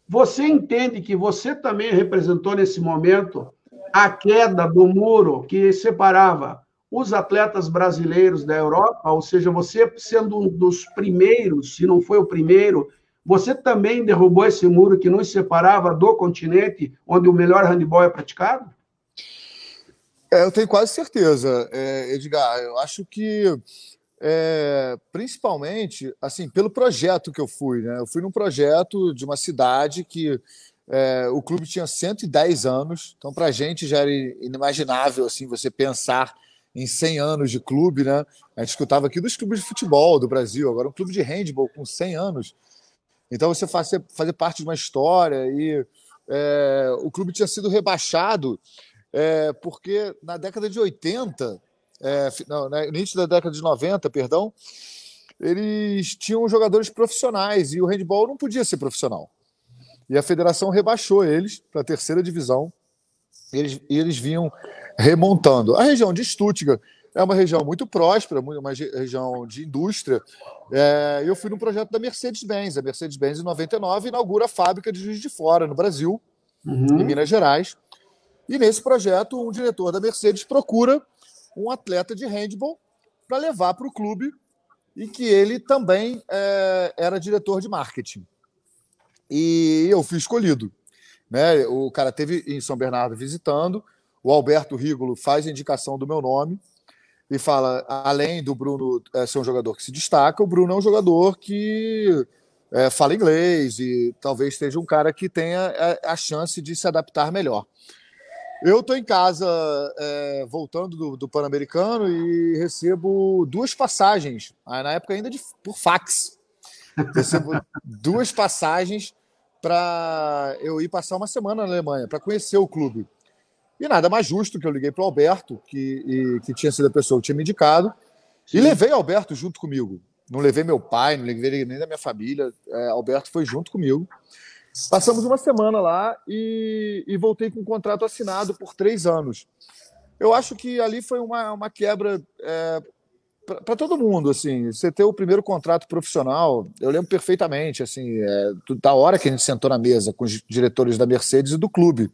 Você entende que você também representou nesse momento a queda do muro que separava os atletas brasileiros da Europa, ou seja, você sendo um dos primeiros, se não foi o primeiro, você também derrubou esse muro que nos separava do continente onde o melhor handebol é praticado? É, eu tenho quase certeza, é, Edgar. Eu acho que é, principalmente assim pelo projeto que eu fui. Né? Eu fui num projeto de uma cidade que é, o clube tinha 110 anos, então para a gente já era inimaginável assim você pensar em 100 anos de clube, né? A gente escutava aqui dos clubes de futebol do Brasil, agora um clube de handball com 100 anos. Então você fazer, fazer parte de uma história e é, o clube tinha sido rebaixado é, porque na década de 80 é, não, né, início da década de 90, perdão, eles tinham jogadores profissionais e o handball não podia ser profissional. E a federação rebaixou eles para a terceira divisão. Eles, eles vinham remontando. A região de Stuttgart é uma região muito próspera, uma região de indústria. É, eu fui no projeto da Mercedes-Benz. A Mercedes-Benz, em 99, inaugura a fábrica de Juiz de Fora, no Brasil, uhum. em Minas Gerais. E nesse projeto, um diretor da Mercedes procura um atleta de handball para levar para o clube e que ele também é, era diretor de marketing. E eu fui escolhido. Né? O cara teve em São Bernardo visitando, o Alberto Rigolo faz a indicação do meu nome e fala, além do Bruno é, ser um jogador que se destaca, o Bruno é um jogador que é, fala inglês e talvez seja um cara que tenha a, a chance de se adaptar melhor. Eu estou em casa, é, voltando do, do Pan-Americano, e recebo duas passagens, ah, na época ainda de, por fax. Recebo duas passagens para eu ir passar uma semana na Alemanha, para conhecer o clube. E nada mais justo que eu liguei para o Alberto, que, e, que tinha sido a pessoa que tinha me indicado, Sim. e levei Alberto junto comigo. Não levei meu pai, não levei nem da minha família. É, Alberto foi junto comigo. Passamos uma semana lá e, e voltei com um contrato assinado por três anos. Eu acho que ali foi uma, uma quebra é, para todo mundo, assim, você ter o primeiro contrato profissional, eu lembro perfeitamente, assim, é, da hora que a gente sentou na mesa com os diretores da Mercedes e do clube.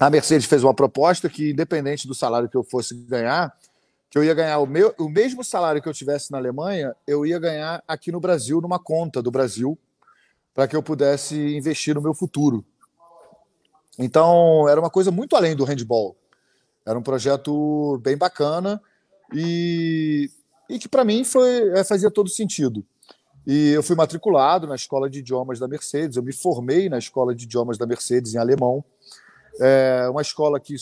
A Mercedes fez uma proposta que, independente do salário que eu fosse ganhar, que eu ia ganhar o, meu, o mesmo salário que eu tivesse na Alemanha, eu ia ganhar aqui no Brasil, numa conta do Brasil, para que eu pudesse investir no meu futuro. Então, era uma coisa muito além do handball. Era um projeto bem bacana e, e que, para mim, foi, é, fazia todo sentido. E eu fui matriculado na escola de idiomas da Mercedes, eu me formei na escola de idiomas da Mercedes em alemão. É uma escola que,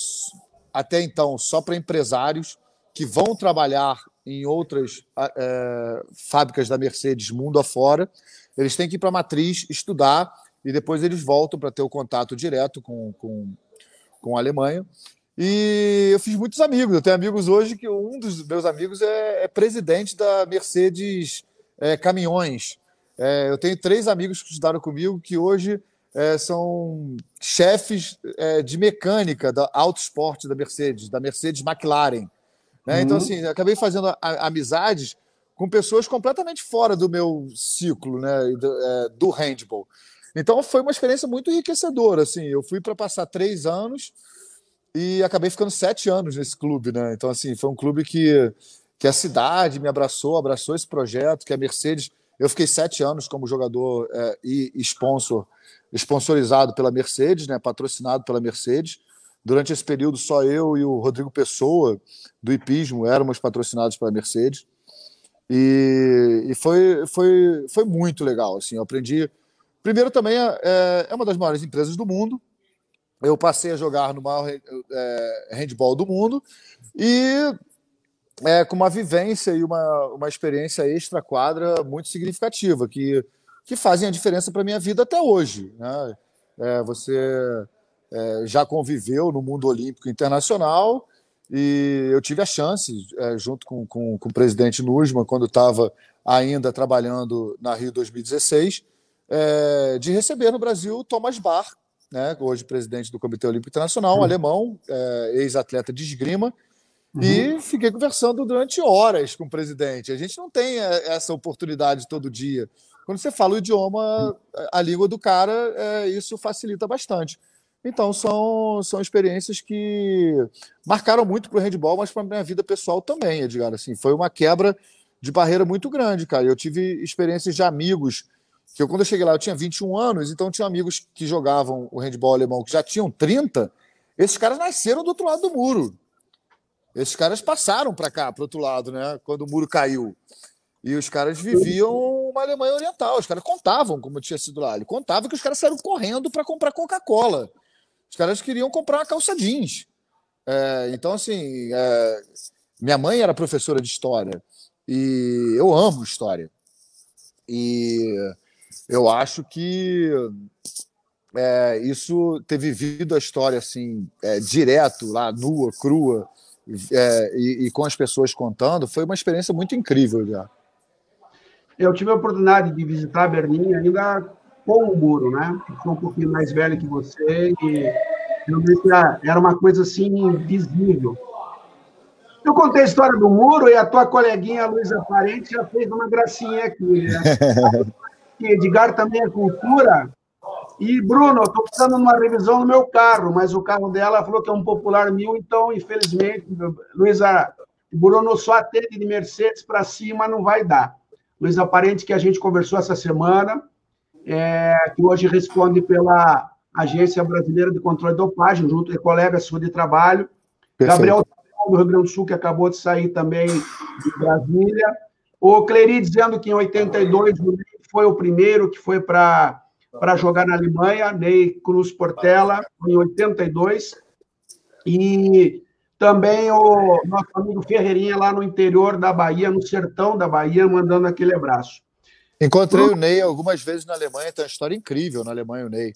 até então, só para empresários que vão trabalhar em outras é, fábricas da Mercedes mundo afora. Eles têm que ir para a matriz, estudar, e depois eles voltam para ter o contato direto com, com, com a Alemanha. E eu fiz muitos amigos. Eu tenho amigos hoje que um dos meus amigos é, é presidente da Mercedes é, Caminhões. É, eu tenho três amigos que estudaram comigo que hoje é, são chefes é, de mecânica da Autosport da Mercedes, da Mercedes McLaren. Né? Então, uhum. Então, assim, acabei fazendo a, a, amizades com pessoas completamente fora do meu ciclo né, do, é, do handball. Então foi uma experiência muito enriquecedora. Assim, eu fui para passar três anos e acabei ficando sete anos nesse clube. Né? Então assim foi um clube que, que a cidade me abraçou, abraçou esse projeto, que a Mercedes. Eu fiquei sete anos como jogador é, e sponsor, sponsorizado pela Mercedes, né, patrocinado pela Mercedes. Durante esse período, só eu e o Rodrigo Pessoa, do Ipismo, éramos patrocinados pela Mercedes. E, e foi, foi, foi muito legal. Assim, eu aprendi. Primeiro, também é, é, é uma das maiores empresas do mundo. Eu passei a jogar no maior é, handball do mundo e é, com uma vivência e uma, uma experiência extra-quadra muito significativa, que, que fazem a diferença para minha vida até hoje. Né? É, você é, já conviveu no mundo olímpico internacional e eu tive a chance, é, junto com, com, com, o presidente Nusman, quando estava ainda trabalhando na Rio 2016, é, de receber no Brasil Thomas Bach, né, hoje presidente do Comitê Olímpico Internacional, um uhum. alemão, é, ex-atleta de esgrima, uhum. e fiquei conversando durante horas com o presidente. A gente não tem é, essa oportunidade todo dia. Quando você fala o idioma, a língua do cara, é, isso facilita bastante. Então, são, são experiências que marcaram muito para o handball, mas para a minha vida pessoal também, Edgar. Assim, foi uma quebra de barreira muito grande, cara. Eu tive experiências de amigos que eu, quando eu cheguei lá, eu tinha 21 anos, então tinha amigos que jogavam o handball alemão que já tinham 30. Esses caras nasceram do outro lado do muro. Esses caras passaram para cá, para outro lado, né? Quando o muro caiu. E os caras viviam uma Alemanha Oriental. Os caras contavam como tinha sido lá. Ele contava que os caras saíram correndo para comprar Coca-Cola. Os caras queriam comprar uma calça jeans. É, então, assim, é, minha mãe era professora de história e eu amo história. E eu acho que é, isso ter vivido a história assim, é, direto, lá, nua, crua, é, e, e, com as pessoas contando, foi uma experiência muito incrível já. Eu tive a oportunidade de visitar Berlim ainda com o muro, né? Eu sou um pouquinho mais velho que você e Era uma coisa assim visível. Eu contei a história do muro e a tua coleguinha Luísa Parente já fez uma gracinha aqui. Né? Edgar também é cultura. E, Bruno, eu estou precisando de uma revisão no meu carro, mas o carro dela falou que é um Popular Mil, então, infelizmente, Luísa, Bruno só atende de Mercedes para cima, não vai dar. Luísa Parente, que a gente conversou essa semana, é, que hoje responde pela Agência Brasileira de Controle de Dopagem, junto com colega sua de trabalho. Perfeito. Gabriel do Rio Grande do Sul, que acabou de sair também de Brasília. O Cleri dizendo que em 82 o Ney foi o primeiro que foi para jogar na Alemanha, Ney Cruz Portela, em 82. E também o nosso amigo Ferreirinha lá no interior da Bahia, no sertão da Bahia, mandando aquele abraço. Encontrei o Ney algumas vezes na Alemanha, tem uma história incrível na Alemanha, o Ney.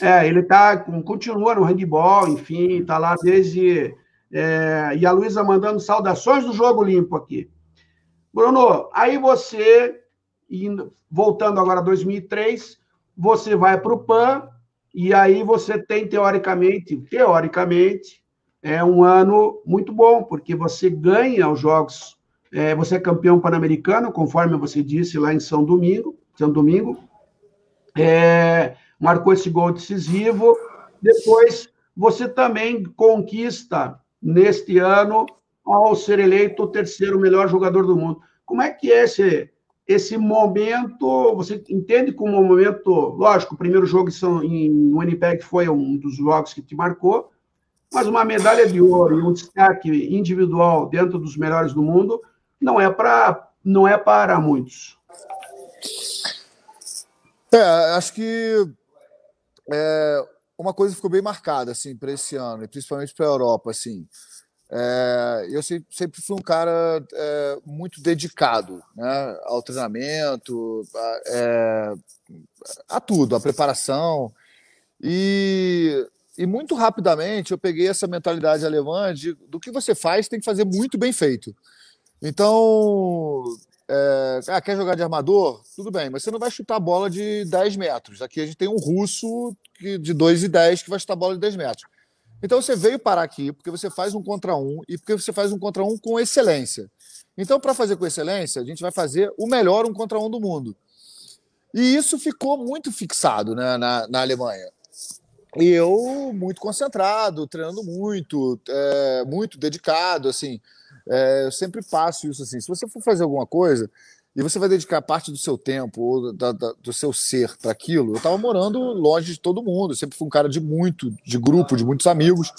É, ele tá, continua no handball, enfim, está lá desde é, e a Luísa mandando saudações do Jogo Limpo aqui. Bruno, aí você, indo, voltando agora a 2003, você vai para o PAN, e aí você tem, teoricamente, teoricamente, é um ano muito bom, porque você ganha os jogos, é, você é campeão pan-americano, conforme você disse lá em São Domingo, São Domingo, é, marcou esse gol decisivo, depois você também conquista neste ano ao ser eleito o terceiro melhor jogador do mundo. Como é que é esse, esse momento? Você entende como um momento, lógico, o primeiro jogo em Winnipeg foi um dos jogos que te marcou, mas uma medalha de ouro e um destaque individual dentro dos melhores do mundo não é para não é para muitos. É, acho que é, uma coisa ficou bem marcada assim para esse ano, e principalmente para a Europa, assim. É, eu sempre fui um cara é, muito dedicado né, ao treinamento, a, é, a, tudo, a preparação. E, e muito rapidamente eu peguei essa mentalidade alemã de do que você faz tem que fazer muito bem feito. Então, é, ah, quer jogar de armador? Tudo bem, mas você não vai chutar a bola de 10 metros. Aqui a gente tem um russo que, de 2 e 10 que vai chutar a bola de 10 metros. Então você veio parar aqui porque você faz um contra um e porque você faz um contra um com excelência. Então, para fazer com excelência, a gente vai fazer o melhor um contra um do mundo. E isso ficou muito fixado né, na, na Alemanha. E eu muito concentrado, treinando muito, é, muito dedicado, assim. É, eu sempre passo isso assim. Se você for fazer alguma coisa e você vai dedicar parte do seu tempo ou da, da, do seu ser para aquilo, eu estava morando longe de todo mundo. Eu sempre fui um cara de muito, de grupo, de muitos amigos.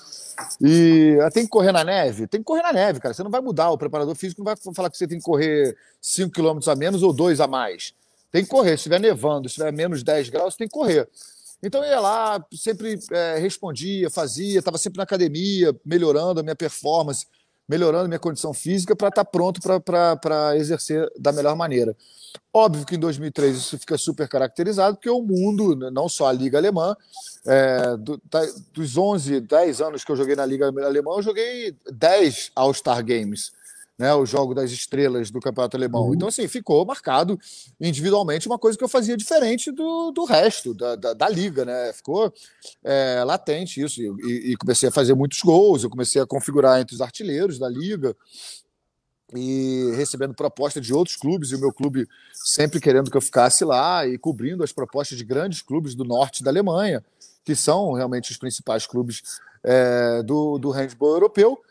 E ah, tem que correr na neve? Tem que correr na neve, cara. Você não vai mudar. O preparador físico não vai falar que você tem que correr 5 km a menos ou 2 a mais. Tem que correr. Se estiver nevando, se estiver menos 10 graus, tem que correr. Então eu ia lá, sempre é, respondia, fazia, estava sempre na academia, melhorando a minha performance melhorando minha condição física para estar tá pronto para exercer da melhor maneira. Óbvio que em 2003 isso fica super caracterizado, porque o mundo, não só a Liga Alemã, é, do, dos 11, 10 anos que eu joguei na Liga Alemã, eu joguei 10 All-Star Games né, o jogo das estrelas do Campeonato Alemão. Uhum. Então, assim, ficou marcado individualmente uma coisa que eu fazia diferente do, do resto da, da, da liga, né? Ficou é, latente isso. E, e, comecei a fazer muitos gols, eu comecei a configurar entre os artilheiros da liga e recebendo proposta de outros clubes, e o meu clube sempre querendo que eu ficasse lá e cobrindo as propostas de grandes clubes do norte da Alemanha, que são realmente os principais clubes é, do, do handball europeu.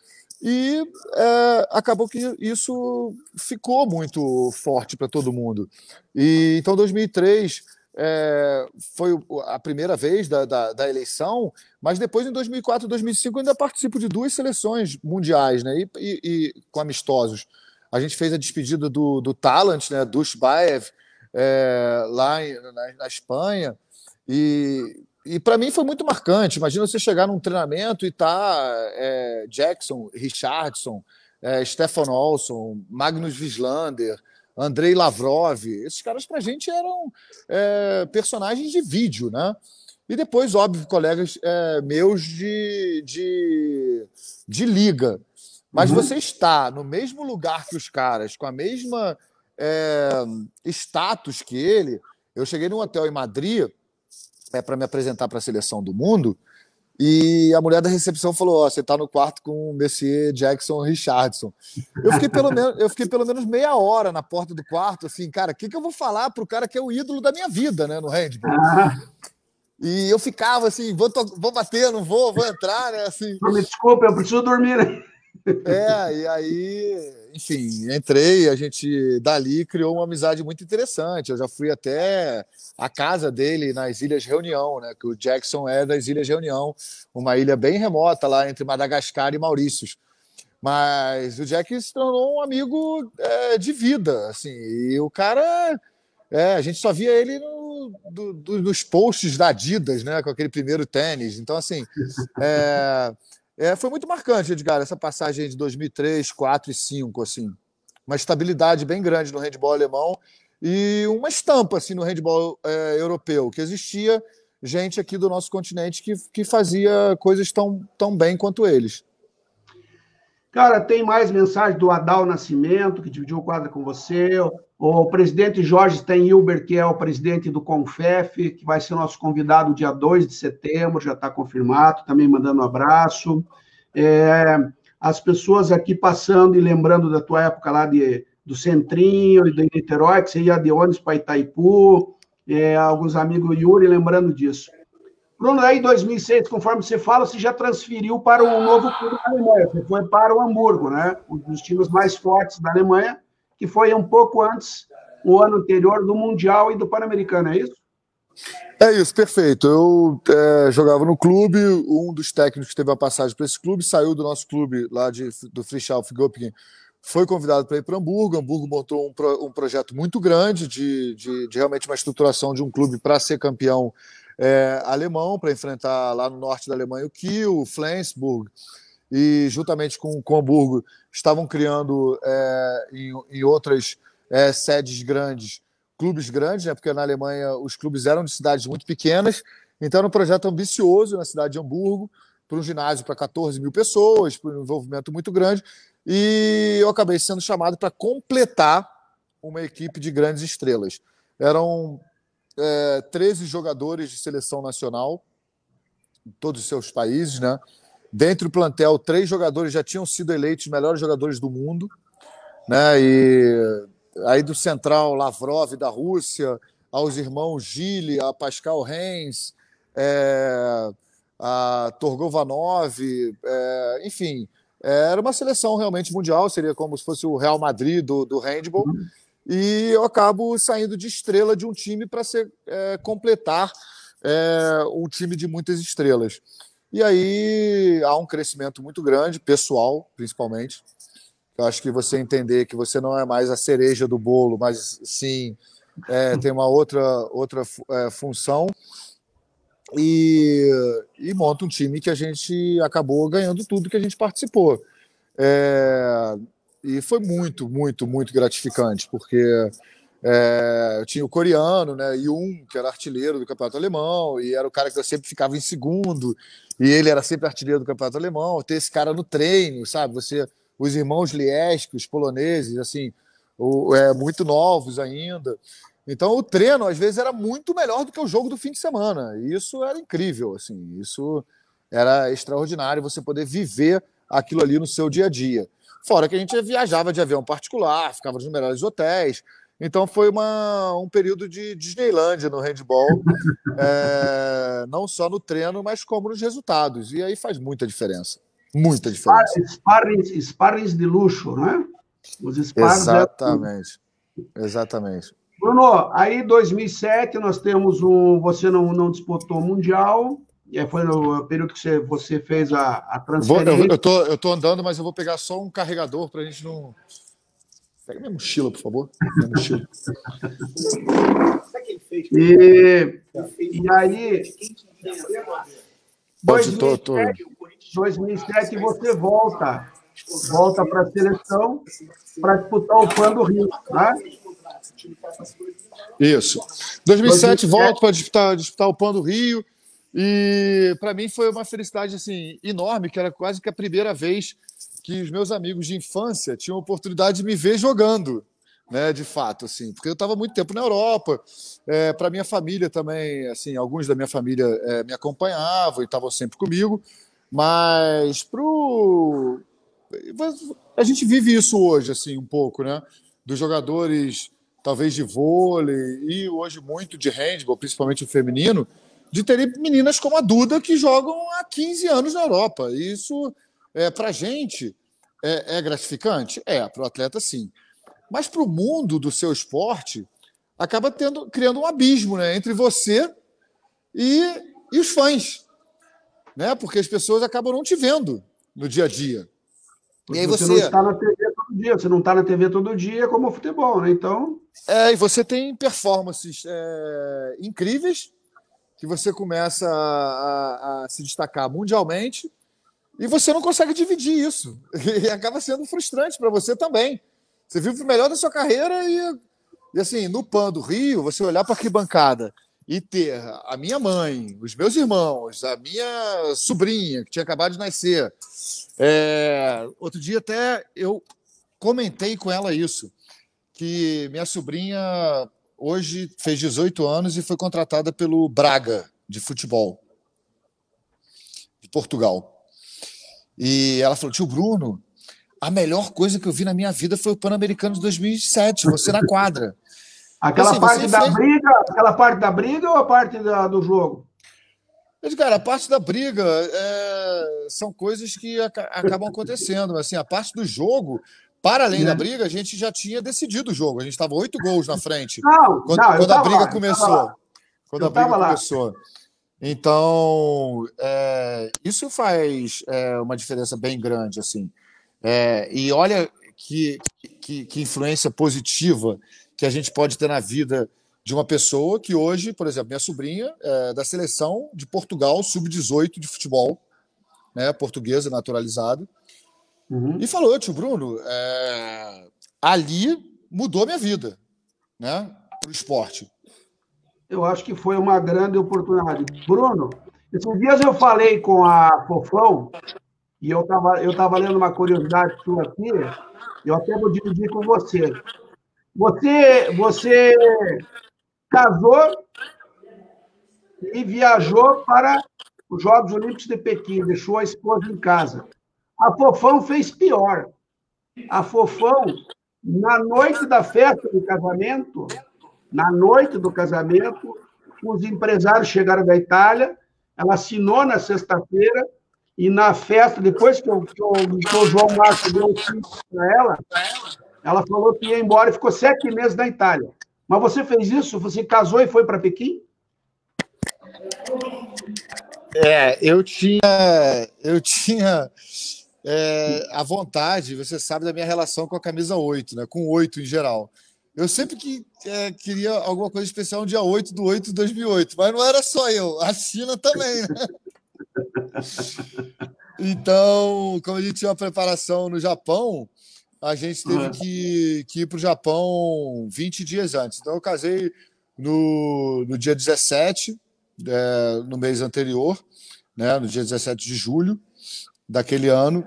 E é, acabou que isso ficou muito forte para todo mundo. E então 2003 é, foi a primeira vez da, da, da, eleição, mas depois em 2004 2005 eu ainda participo de duas seleções mundiais, né? E, e, e com amistosos. A gente fez a despedida do, do Talent, né? Dushbaev, é, lá em, na, na Espanha. E e para mim foi muito marcante. Imagina você chegar num treinamento e tá é, Jackson, Richardson, é, Stefan Olson, Magnus Wieslander, Andrei Lavrov. Esses caras para a gente eram é, personagens de vídeo, né? E depois, óbvio, colegas é, meus de, de, de liga. Mas uhum. você está no mesmo lugar que os caras, com a mesma é, status que ele. Eu cheguei num hotel em Madrid é, para me apresentar para a seleção do mundo. E a mulher da recepção falou: Ó, oh, você está no quarto com o Messier Jackson Richardson. Eu fiquei, pelo menos, eu fiquei pelo menos meia hora na porta do quarto, assim, cara, o que, que eu vou falar pro cara que é o ídolo da minha vida, né, no handball? Ah. E eu ficava assim, vou, vou bater, não vou, vou entrar, né? Assim. Não, me desculpa, eu preciso dormir, né? É, e aí, enfim, entrei, a gente dali criou uma amizade muito interessante. Eu já fui até a casa dele nas Ilhas Reunião, né? Que o Jackson é das Ilhas Reunião, uma ilha bem remota lá entre Madagascar e Maurícios. Mas o Jack se tornou um amigo é, de vida, assim, e o cara, é, a gente só via ele no, do, do, nos posts da Adidas, né? Com aquele primeiro tênis. Então, assim, é, é, foi muito marcante, Edgar, essa passagem de 2003, 2004 e 2005, assim. Uma estabilidade bem grande no handball alemão e uma estampa assim, no handball é, europeu, que existia gente aqui do nosso continente que, que fazia coisas tão, tão bem quanto eles. Cara, tem mais mensagem do Adal Nascimento, que dividiu o quadro com você. O presidente Jorge Stenhilber, que é o presidente do CONFEF, que vai ser nosso convidado dia 2 de setembro, já está confirmado, também mandando um abraço. É, as pessoas aqui passando e lembrando da tua época lá de, do Centrinho e do Niterói, que você ia de ônibus para Itaipu, é, alguns amigos Yuri lembrando disso. Bruno, aí em 2006, conforme você fala, você já transferiu para um novo clube da Alemanha, você foi para o Hamburgo, né? Um dos times mais fortes da Alemanha, que foi um pouco antes, o ano anterior, do Mundial e do Pan-Americano, é isso? É isso, perfeito. Eu é, jogava no clube, um dos técnicos teve a passagem para esse clube saiu do nosso clube lá de, do Frischalf Göppingen, foi convidado para ir para Hamburgo. Hamburgo montou um, pro, um projeto muito grande de, de, de, realmente uma estruturação de um clube para ser campeão é, alemão, para enfrentar lá no norte da Alemanha o Kiel, o Flensburg, e juntamente com, com Hamburgo estavam criando é, em, em, outras é, sedes grandes, clubes grandes, né, porque na Alemanha os clubes eram de cidades muito pequenas, então era um projeto ambicioso na cidade de Hamburgo, para um ginásio para 14 mil pessoas, para um envolvimento muito grande, e eu acabei sendo chamado para completar uma equipe de grandes estrelas. Eram é, 13 jogadores de seleção nacional, em todos os seus países, né? Dentro do plantel, três jogadores já tinham sido eleitos melhores jogadores do mundo, né? E aí do central Lavrov da Rússia, aos irmãos Gili, a Pascal Reins, é, a Torgovanov, é, enfim, era uma seleção realmente mundial, seria como se fosse o Real Madrid do, do handball. Uhum. E eu acabo saindo de estrela de um time para é, completar é, um time de muitas estrelas. E aí há um crescimento muito grande, pessoal, principalmente. Eu acho que você entender que você não é mais a cereja do bolo, mas sim é, tem uma outra, outra é, função. E, e, monta um time que a gente acabou ganhando tudo que a gente participou. É, e foi muito, muito, muito gratificante, porque é, tinha o coreano, né, Yun, que era artilheiro do campeonato alemão, e era o cara que eu sempre ficava em segundo, e ele era sempre artilheiro do campeonato alemão. Ter esse cara no treino, sabe? Você, os irmãos Lieski, os poloneses, assim, o, é, muito novos ainda. Então o treino às vezes era muito melhor do que o jogo do fim de semana. E isso era incrível, assim, isso era extraordinário você poder viver aquilo ali no seu dia a dia. Fora que a gente viajava de avião particular, ficava nos melhores hotéis, então foi uma, um período de Disneylândia no handball, é, não só no treino, mas como nos resultados. E aí faz muita diferença. Muita diferença. Sparrings, sparrings de luxo, né? Os Exatamente. É... Exatamente. Bruno, aí 2007 nós temos um. Você não, não disputou o Mundial, foi no período que você, você fez a, a transferência. Vou, eu, eu, tô, eu tô andando, mas eu vou pegar só um carregador para a gente não. Pega minha mochila, por favor. Minha mochila. e, e aí. 2007, 2007 você volta, volta para a seleção para disputar o PAN do Rio, tá? Isso. 2007 volto para disputar, disputar o PAN do Rio e para mim foi uma felicidade assim enorme, que era quase que a primeira vez que os meus amigos de infância tinham a oportunidade de me ver jogando né, de fato, assim, porque eu estava muito tempo na Europa. É, Para minha família também, assim, alguns da minha família é, me acompanhavam e estavam sempre comigo, mas pro a gente vive isso hoje, assim, um pouco, né? Dos jogadores, talvez de vôlei e hoje muito de handball, principalmente o feminino, de terem meninas como a Duda que jogam há 15 anos na Europa. Isso, é, para a gente, é, é gratificante? É, para o atleta, sim. Mas para o mundo do seu esporte, acaba tendo, criando um abismo né, entre você e, e os fãs. Né? Porque as pessoas acabam não te vendo no dia a dia. e aí você, você não está na TV todo dia, você não está na TV todo dia como o futebol, né? Então. É, e você tem performances é, incríveis que você começa a, a, a, se destacar mundialmente e você não consegue dividir isso. E acaba sendo frustrante para você também. Você vive o melhor da sua carreira e, e assim, no PAN do Rio, você olhar para a arquibancada e ter a minha mãe, os meus irmãos, a minha sobrinha, que tinha acabado de nascer. É... Outro dia até eu comentei com ela isso, que minha sobrinha hoje fez 18 anos e foi contratada pelo Braga de futebol de Portugal. E ela falou: tio Bruno, a melhor coisa que eu vi na minha vida foi o Pan-Americano de 2007, você na quadra. Aquela assim, parte da fez... briga, aquela parte da briga ou a parte da, do jogo? Cara, a parte da briga é... são coisas que acabam acontecendo, mas assim, a parte do jogo para além da né? briga, a gente já tinha decidido o jogo. A gente estava oito gols na frente. Não, quando, não, quando a briga lá, começou. Quando eu a briga começou. Então, é, isso faz é, uma diferença bem grande, assim. É, e olha que, que, que, influência positiva que a gente pode ter na vida de uma pessoa que hoje, por exemplo, minha sobrinha é da seleção de Portugal, sub-18 de futebol, né, portuguesa naturalizada, Uhum. E falou, tio Bruno, é... ali mudou minha vida, né? Para o esporte. Eu acho que foi uma grande oportunidade. Bruno, esses dias eu falei com a Fofão, e eu estava eu tava lendo uma curiosidade sua aqui, eu até vou dividir com você. Você, você casou e viajou para os Jogos Olímpicos de Pequim, deixou a esposa em casa. A Fofão fez pior. A Fofão, na noite da festa do casamento, na noite do casamento, os empresários chegaram da Itália, ela assinou na sexta-feira, e na festa, depois que, eu, que, eu, que o João Marcos deu o para ela, ela falou que ia embora e ficou sete meses na Itália. Mas você fez isso? Você casou e foi para Pequim? É, eu tinha, eu tinha é, a vontade, você sabe da minha relação com a camisa 8, né? com 8 em geral. Eu sempre que, é, queria alguma coisa especial no dia 8 do 8 de 2008, mas não era só eu, a China também. Né? Então, como a gente tinha uma preparação no Japão, a gente teve uhum. que, que ir para o Japão 20 dias antes. Então, eu casei no, no dia 17, é, no mês anterior, né, no dia 17 de julho daquele ano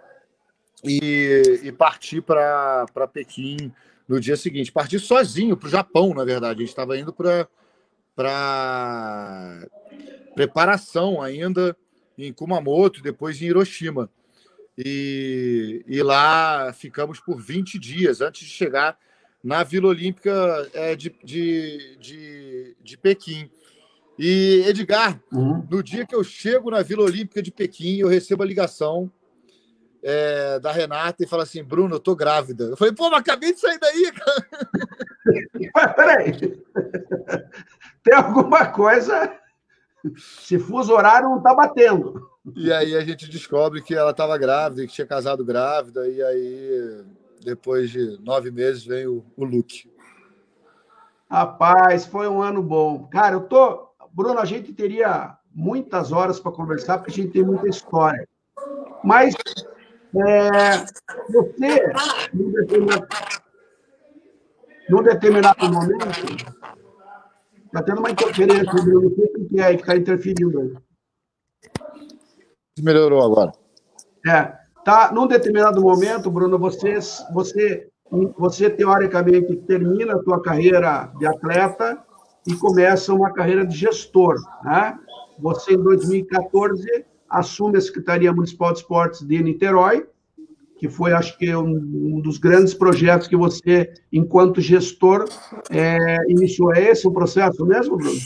e, e parti para Pequim no dia seguinte. Parti sozinho para o Japão, na verdade. A gente estava indo para preparação ainda em Kumamoto, depois em Hiroshima. E, e lá ficamos por 20 dias antes de chegar na Vila Olímpica é, de, de, de, de Pequim. E, Edgar, uhum. no dia que eu chego na Vila Olímpica de Pequim, eu recebo a ligação é, da Renata e fala assim: Bruno, eu tô grávida. Eu falei, pô, mas acabei de sair daí, cara. Mas peraí. Tem alguma coisa. Se fuso horário não tá batendo. E aí a gente descobre que ela estava grávida, que tinha casado grávida, e aí, depois de nove meses, vem o, o Luke. Rapaz, foi um ano bom. Cara, eu tô. Bruno, a gente teria muitas horas para conversar, porque a gente tem muita história. Mas é, você, num determinado, num determinado momento, está tendo uma interferência, sei o que é que está interferindo aí. Melhorou agora. É, tá, num determinado momento, Bruno, você, você você teoricamente termina a tua carreira de atleta e começa uma carreira de gestor, né? Você, em 2014, assume a Secretaria Municipal de Esportes de Niterói, que foi, acho que, um, dos grandes projetos que você, enquanto gestor, é, iniciou. É esse o processo mesmo, Bruno?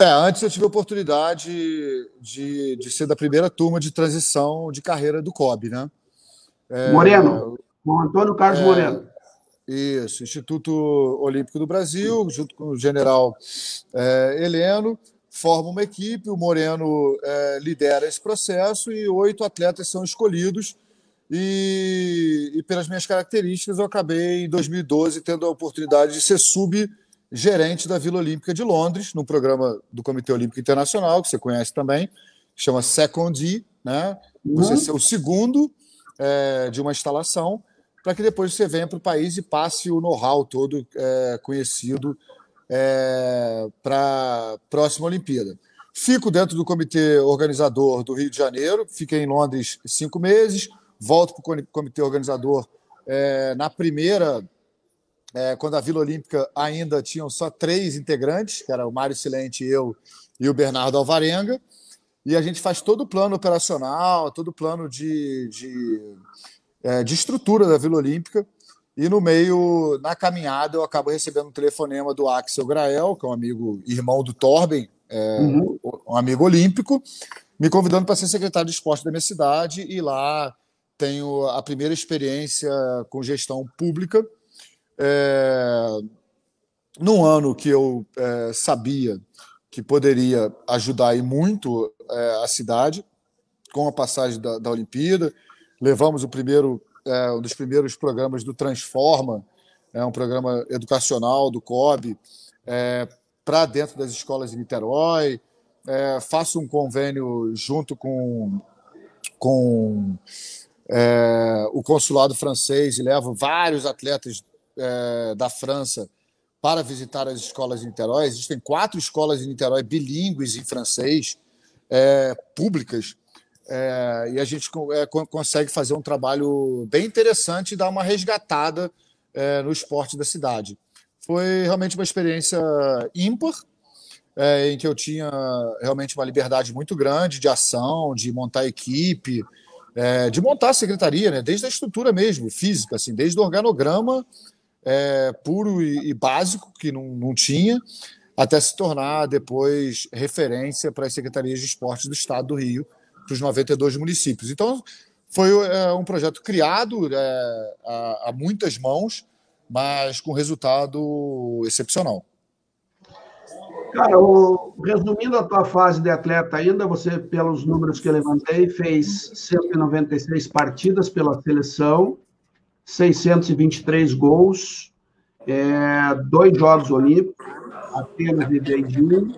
É, antes eu tive a oportunidade de, de ser da primeira turma de transição de carreira do COB, né? É, Moreno, com Antônio Carlos é, Moreno. Isso, Instituto Olímpico do Brasil, junto com o general é, Heleno, forma uma equipe, o Moreno é, lidera esse processo e oito atletas são escolhidos e, e, pelas minhas características, eu acabei, em 2012, tendo a oportunidade de ser subgerente da Vila Olímpica de Londres, no programa do Comitê Olímpico Internacional, que você conhece também, que chama Second né? Você uhum. ser o segundo é, de uma instalação, para que depois você venha para o país e passe o know-how todo é, conhecido é, para a próxima Olimpíada. Fico dentro do comitê organizador do Rio de Janeiro, fiquei em Londres cinco meses, volto para o comitê organizador é, na primeira, é, quando a Vila Olímpica ainda tinham só três integrantes, que era o Mário Silente, eu e o Bernardo Alvarenga, e a gente faz todo o plano operacional, todo o plano de, de, é, de estrutura da Vila Olímpica, e no meio, na caminhada, eu acabo recebendo um telefonema do Axel Grael, que é um amigo, irmão do Torben, é, uhum. um amigo olímpico, me convidando para ser secretário de esporte da minha cidade, e lá tenho a primeira experiência com gestão pública. É, num ano que eu é, sabia que poderia ajudar e muito é, a cidade, com a passagem da, da Olimpíada, levamos o primeiro, é, um dos primeiros programas do Transforma, é um programa educacional do COB, é, para dentro das escolas em Niterói. É, faço um convênio junto com, com é, o consulado francês e leva vários atletas é, da França para visitar as escolas em Niterói. Existem quatro escolas em Niterói bilíngues em francês, é, públicas, é, e a gente é, consegue fazer um trabalho bem interessante e dar uma resgatada é, no esporte da cidade. Foi realmente uma experiência ímpar, é, em que eu tinha realmente uma liberdade muito grande de ação, de montar equipe, é, de montar a secretaria, né, desde a estrutura mesmo, física, assim, desde o organograma é, puro e, e, básico, que não, não tinha, até se tornar depois referência para as secretarias de esporte do Estado do Rio, para os 92 municípios. Então, foi é, um projeto criado é, a, a muitas mãos, mas com resultado excepcional. Cara, o, resumindo a tua fase de atleta ainda, você, pelos números que eu levantei, fez 196 partidas pela seleção, 623 gols, é, dois Jogos Olímpicos, apenas de Beijing,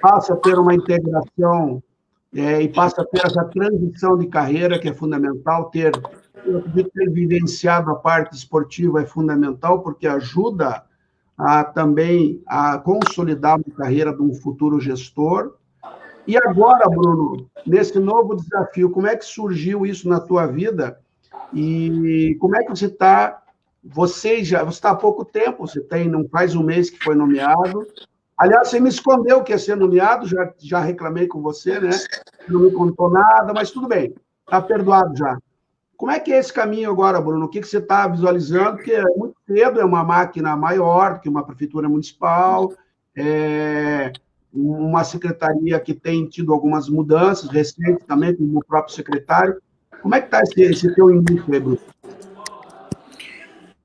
passa a ter uma integração é, e passa a ter essa transição de carreira que é fundamental, ter, ter vivenciado a parte esportiva é fundamental, porque ajuda a, também a consolidar a carreira de um futuro gestor. E agora, Bruno, nesse novo desafio, como é que surgiu isso na tua vida? E como é que você está? Você já você está há pouco tempo, você tem não faz um mês que foi nomeado. Aliás, você me escondeu que ia ser nomeado, já, já reclamei com você, né? Não me contou nada, mas tudo bem, está perdoado já. Como é que é esse caminho agora, Bruno? O que, que você está visualizando? Porque é muito cedo, é uma máquina maior que uma prefeitura municipal, é uma secretaria que tem tido algumas mudanças recentes também, como o próprio secretário. Como é que está esse, esse teu início aí, Bruno?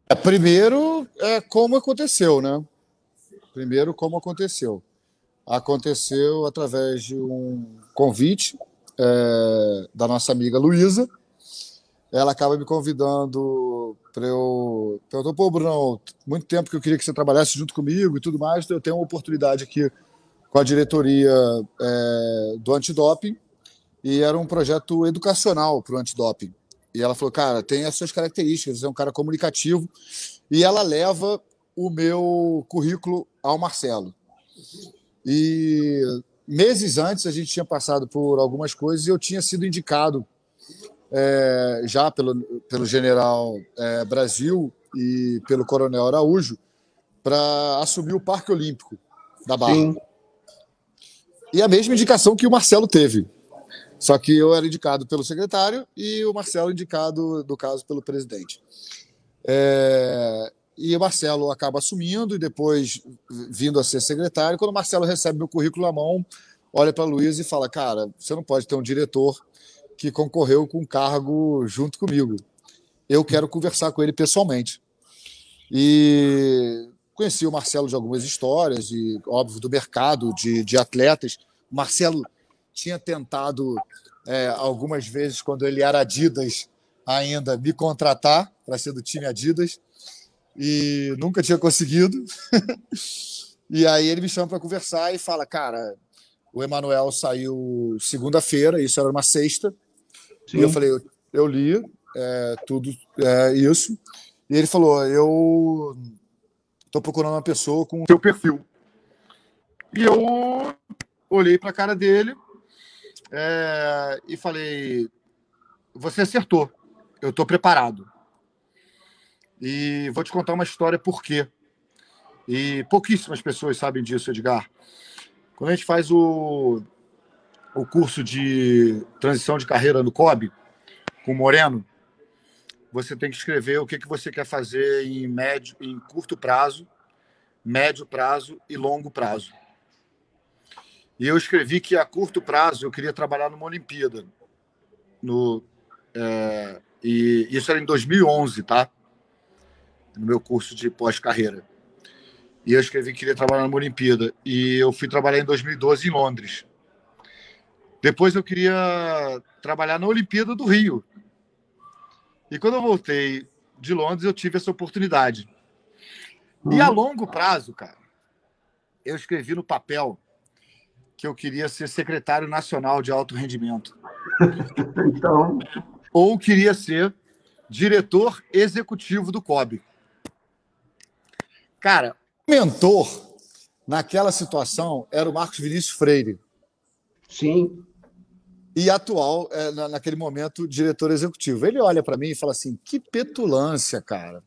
É, primeiro, é como aconteceu, né? Primeiro, como aconteceu. Aconteceu através de um convite é, da nossa amiga Luísa, ela acaba me convidando para eu. Perguntou, pô, Bruno, muito tempo que eu queria que você trabalhasse junto comigo e tudo mais, então eu tenho uma oportunidade aqui com a diretoria é, do antidoping, e era um projeto educacional para o antidoping. E ela falou, cara, tem as suas características, é um cara comunicativo, e ela leva o meu currículo ao Marcelo. E meses antes a gente tinha passado por algumas coisas e eu tinha sido indicado é, já pelo, pelo general é, Brasil e pelo Coronel Araújo para assumir o Parque Olímpico da Barra. Sim. E a mesma indicação que o Marcelo teve. Só que eu era indicado pelo secretário e o Marcelo indicado, no caso, pelo presidente. É... E o Marcelo acaba assumindo e depois vindo a ser secretário. Quando o Marcelo recebe meu currículo na mão, olha para Luiz e fala: Cara, você não pode ter um diretor que concorreu com cargo junto comigo. Eu quero conversar com ele pessoalmente. E conheci o Marcelo de algumas histórias, e óbvio, do mercado de, de atletas. O Marcelo tinha tentado é, algumas vezes, quando ele era Adidas, ainda me contratar para ser do time Adidas, e nunca tinha conseguido. e aí ele me chama para conversar e fala: Cara, o Emanuel saiu segunda-feira, isso era uma sexta. Sim. E eu falei: Eu, eu li é, tudo é, isso. E ele falou: Eu estou procurando uma pessoa com o seu perfil. E eu olhei para a cara dele é, e falei: Você acertou, eu estou preparado. E vou te contar uma história por quê. E pouquíssimas pessoas sabem disso, Edgar. Quando a gente faz o, o curso de transição de carreira no COB, com o Moreno, você tem que escrever o que, que você quer fazer em médio, em curto prazo, médio prazo e longo prazo. E eu escrevi que a curto prazo eu queria trabalhar numa Olimpíada. No, é, e isso era em 2011, tá? No meu curso de pós-carreira. E eu escrevi que queria trabalhar numa Olimpíada. E eu fui trabalhar em 2012 em Londres. Depois eu queria trabalhar na Olimpíada do Rio. E quando eu voltei de Londres, eu tive essa oportunidade. E a longo prazo, cara, eu escrevi no papel que eu queria ser secretário nacional de alto rendimento. então. Ou queria ser diretor executivo do COB. Cara, o mentor naquela situação era o Marcos Vinícius Freire. Sim. E atual, é, naquele momento, diretor executivo. Ele olha para mim e fala assim: que petulância, cara.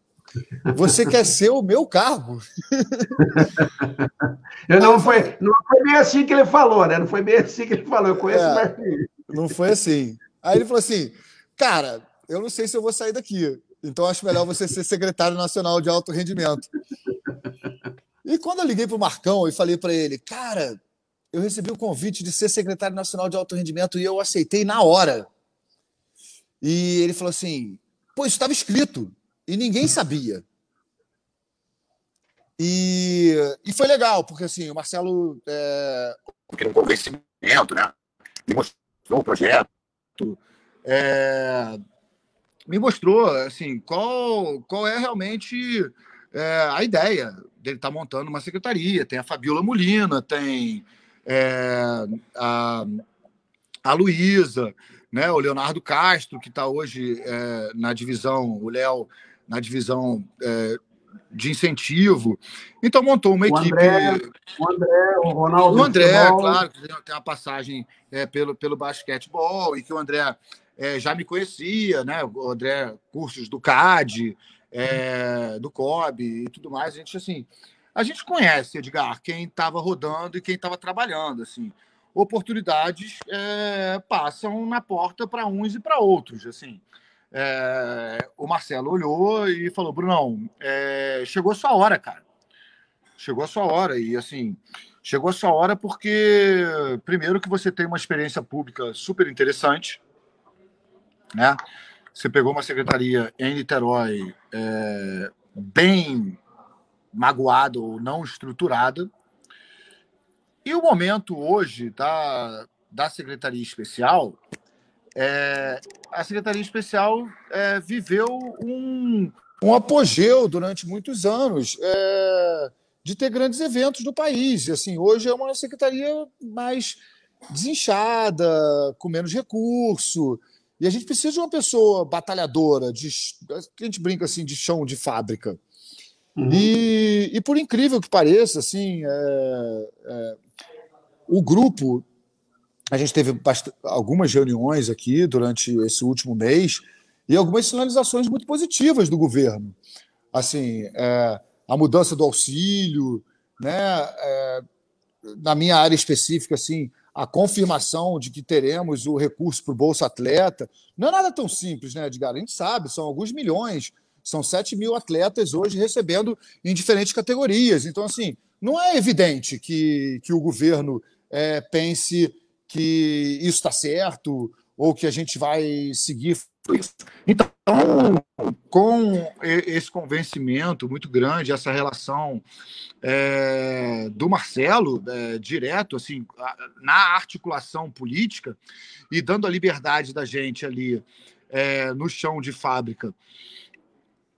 Você quer ser o meu cargo? Eu não, foi, não foi bem assim que ele falou, né? Não foi bem assim que ele falou. Eu conheço é, o Marquinhos. Não foi assim. Aí ele falou assim: cara, eu não sei se eu vou sair daqui. Então acho melhor você ser secretário nacional de alto rendimento. E quando eu liguei para o Marcão e falei para ele, cara, eu recebi o convite de ser secretário nacional de alto rendimento e eu aceitei na hora. E ele falou assim: pô, isso estava escrito e ninguém sabia. E, e foi legal, porque assim, o Marcelo. É... Um convencimento, né? Me mostrou o projeto. É... Me mostrou assim, qual, qual é realmente é, a ideia dele estar tá montando uma secretaria. Tem a Fabiola Molina, tem é, a, a Luísa, né, o Leonardo Castro, que está hoje é, na divisão, o Léo na divisão é, de incentivo. Então montou uma o equipe. André, o André, o Ronaldo. O André, claro, tem uma passagem é, pelo, pelo basquetebol e que o André é, já me conhecia, né? O André, cursos do CAD, é, do COB e tudo mais. A gente assim, a gente conhece, Edgar, quem estava rodando e quem estava trabalhando, assim. Oportunidades é, passam na porta para uns e para outros, assim é, o Marcelo olhou e falou: Brunão, é, chegou a sua hora, cara. Chegou a sua hora. E assim, chegou a sua hora porque, primeiro, que você tem uma experiência pública super interessante, né? Você pegou uma secretaria em Niterói é, bem magoada ou não estruturada. E o momento hoje da, da secretaria especial é, a Secretaria Especial é, viveu um, um apogeu durante muitos anos é, de ter grandes eventos no país. E, assim, hoje é uma secretaria mais desinchada, com menos recurso. E a gente precisa de uma pessoa batalhadora, de, a gente brinca assim, de chão de fábrica. Uhum. E, e, por incrível que pareça, assim, é, é, o grupo a gente teve algumas reuniões aqui durante esse último mês e algumas sinalizações muito positivas do governo. assim, é, a mudança do auxílio, né? É, na minha área específica, assim, a confirmação de que teremos o recurso para o Bolsa Atleta. Não é nada tão simples, né, Edgar? A gente sabe, são alguns milhões, são 7 mil atletas hoje recebendo em diferentes categorias. Então, assim, não é evidente que, que o governo é, pense que isso está certo ou que a gente vai seguir Então, com esse convencimento muito grande, essa relação é, do Marcelo, é, direto, assim, na articulação política e dando a liberdade da gente ali é, no chão de fábrica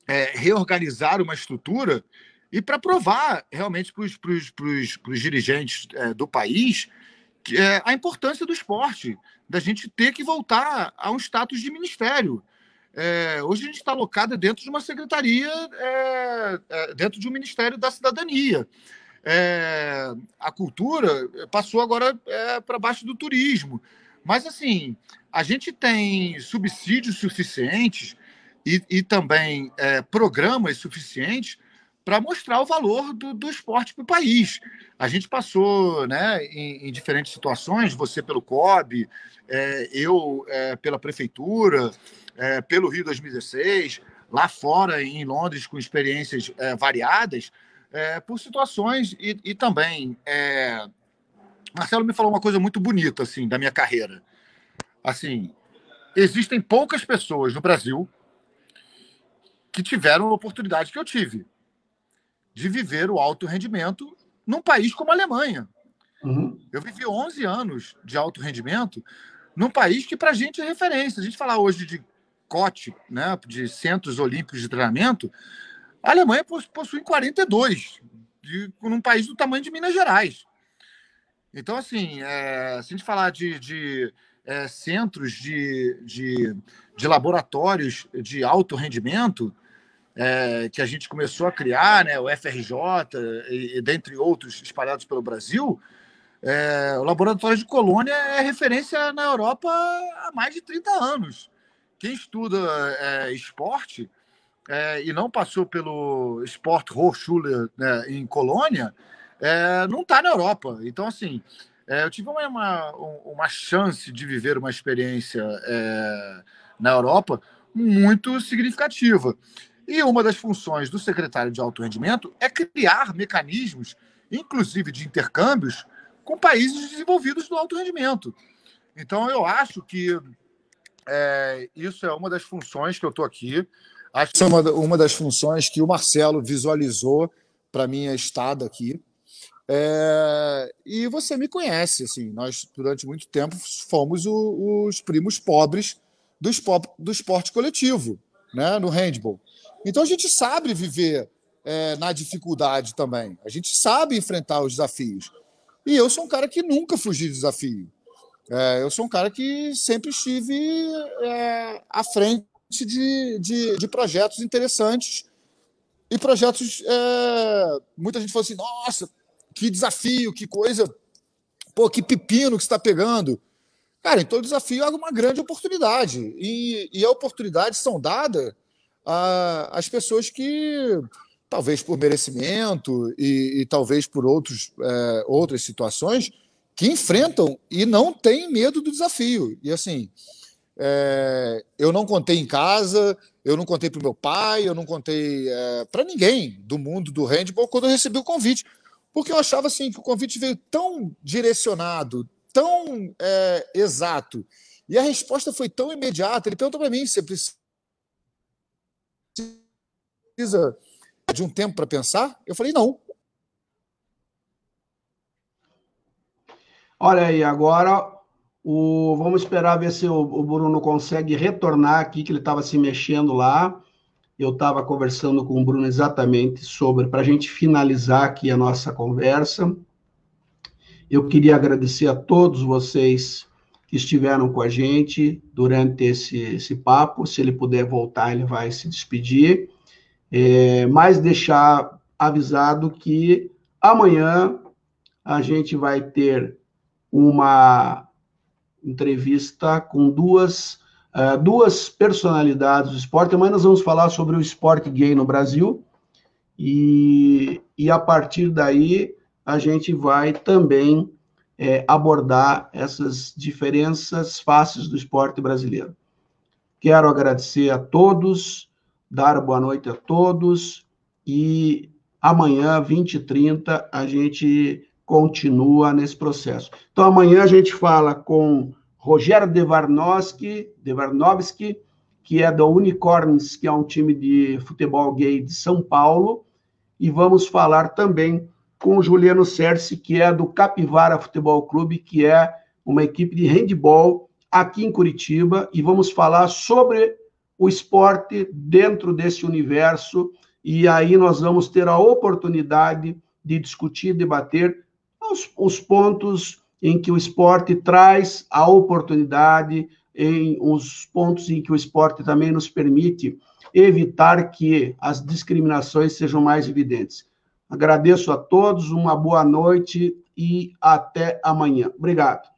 é, reorganizar uma estrutura e para provar realmente para os dirigentes é, do país é, a importância do esporte, da gente ter que voltar a um status de ministério. É, hoje a gente está alocado dentro de uma secretaria, é, é, dentro de um Ministério da Cidadania. É, a cultura passou agora é, para baixo do turismo. Mas, assim, a gente tem subsídios suficientes e, e também é, programas suficientes para mostrar o valor do, do esporte para o país. A gente passou né, em, em, diferentes situações, você pelo COB, é, eu é, pela prefeitura, é, pelo Rio 2016, lá fora em Londres com experiências é, variadas, é, por situações e, e também é, Marcelo me falou uma coisa muito bonita assim da minha carreira. Assim, existem poucas pessoas no Brasil que tiveram a oportunidade que eu tive de viver o alto rendimento num país como a Alemanha. Uhum. Eu vivi 11 anos de alto rendimento num país que para a gente é referência. A gente falar hoje de COT, né, de Centros Olímpicos de Treinamento, a Alemanha possui 42, de, num país do tamanho de Minas Gerais. Então, assim, é, se a gente falar de, de é, centros de, de, de laboratórios de alto rendimento, é, que a gente começou a criar, né, o FRJ e, e dentre outros espalhados pelo Brasil, é, o Laboratório de Colônia é referência na Europa há mais de 30 anos. Quem estuda é, esporte é, e não passou pelo Sport Hochschule né, em Colônia, é, não está na Europa. Então, assim, é, eu tive uma, uma, uma, chance de viver uma experiência na Europa muito significativa. E uma das funções do secretário de alto rendimento é criar mecanismos, inclusive de intercâmbios, com países desenvolvidos do alto rendimento. Então, eu acho que é, isso é uma das funções que eu estou aqui. Acho que... é uma, das funções que o Marcelo visualizou para minha estada aqui. É, e você me conhece, assim, nós durante muito tempo fomos o, os primos pobres do do esporte coletivo, né, no handball. Então a gente sabe viver é, na dificuldade também. A gente sabe enfrentar os desafios. E eu sou um cara que nunca fugi de desafio. É, eu sou um cara que sempre estive é, à frente de, de, de, projetos interessantes e projetos. É, muita gente falou assim: nossa, que desafio, que coisa, pô, que pepino que está pegando. Cara, em todo desafio há uma grande oportunidade. E, e a oportunidades são dadas às pessoas que, talvez por merecimento e, e talvez por outros, é, outras situações, que enfrentam e não têm medo do desafio. E assim, é, eu não contei em casa, eu não contei para o meu pai, eu não contei é, para ninguém do mundo do handball quando eu recebi o convite, porque eu achava assim que o convite veio tão direcionado, tão é, exato, e a resposta foi tão imediata. Ele perguntou para mim: você precisa de um tempo para pensar? Eu falei: não. Olha aí, agora o... vamos esperar ver se o, o Bruno consegue retornar aqui, que ele estava se mexendo lá. Eu estava conversando com o Bruno exatamente sobre, para a gente finalizar aqui a nossa conversa. Eu queria agradecer a todos vocês que estiveram com a gente durante esse, esse papo. Se ele puder voltar, ele vai se despedir. É, mas deixar avisado que amanhã a gente vai ter uma entrevista com duas uh, duas personalidades do esporte. Amanhã nós vamos falar sobre o esporte gay no Brasil e, e a partir daí a gente vai também é, abordar essas diferenças faces do esporte brasileiro. Quero agradecer a todos, dar boa noite a todos e amanhã, 20 e 30, a gente continua nesse processo. Então, amanhã a gente fala com Rogério Devarnovski, Devarnovski que é do Unicorns, que é um time de futebol gay de São Paulo, e vamos falar também com Juliano Cerci, que é do Capivara Futebol Clube, que é uma equipe de handball aqui em Curitiba, e vamos falar sobre o esporte dentro desse universo, e aí nós vamos ter a oportunidade de discutir, debater os, os pontos em que o esporte traz a oportunidade, em os pontos em que o esporte também nos permite evitar que as discriminações sejam mais evidentes. Agradeço a todos, uma boa noite e até amanhã. Obrigado.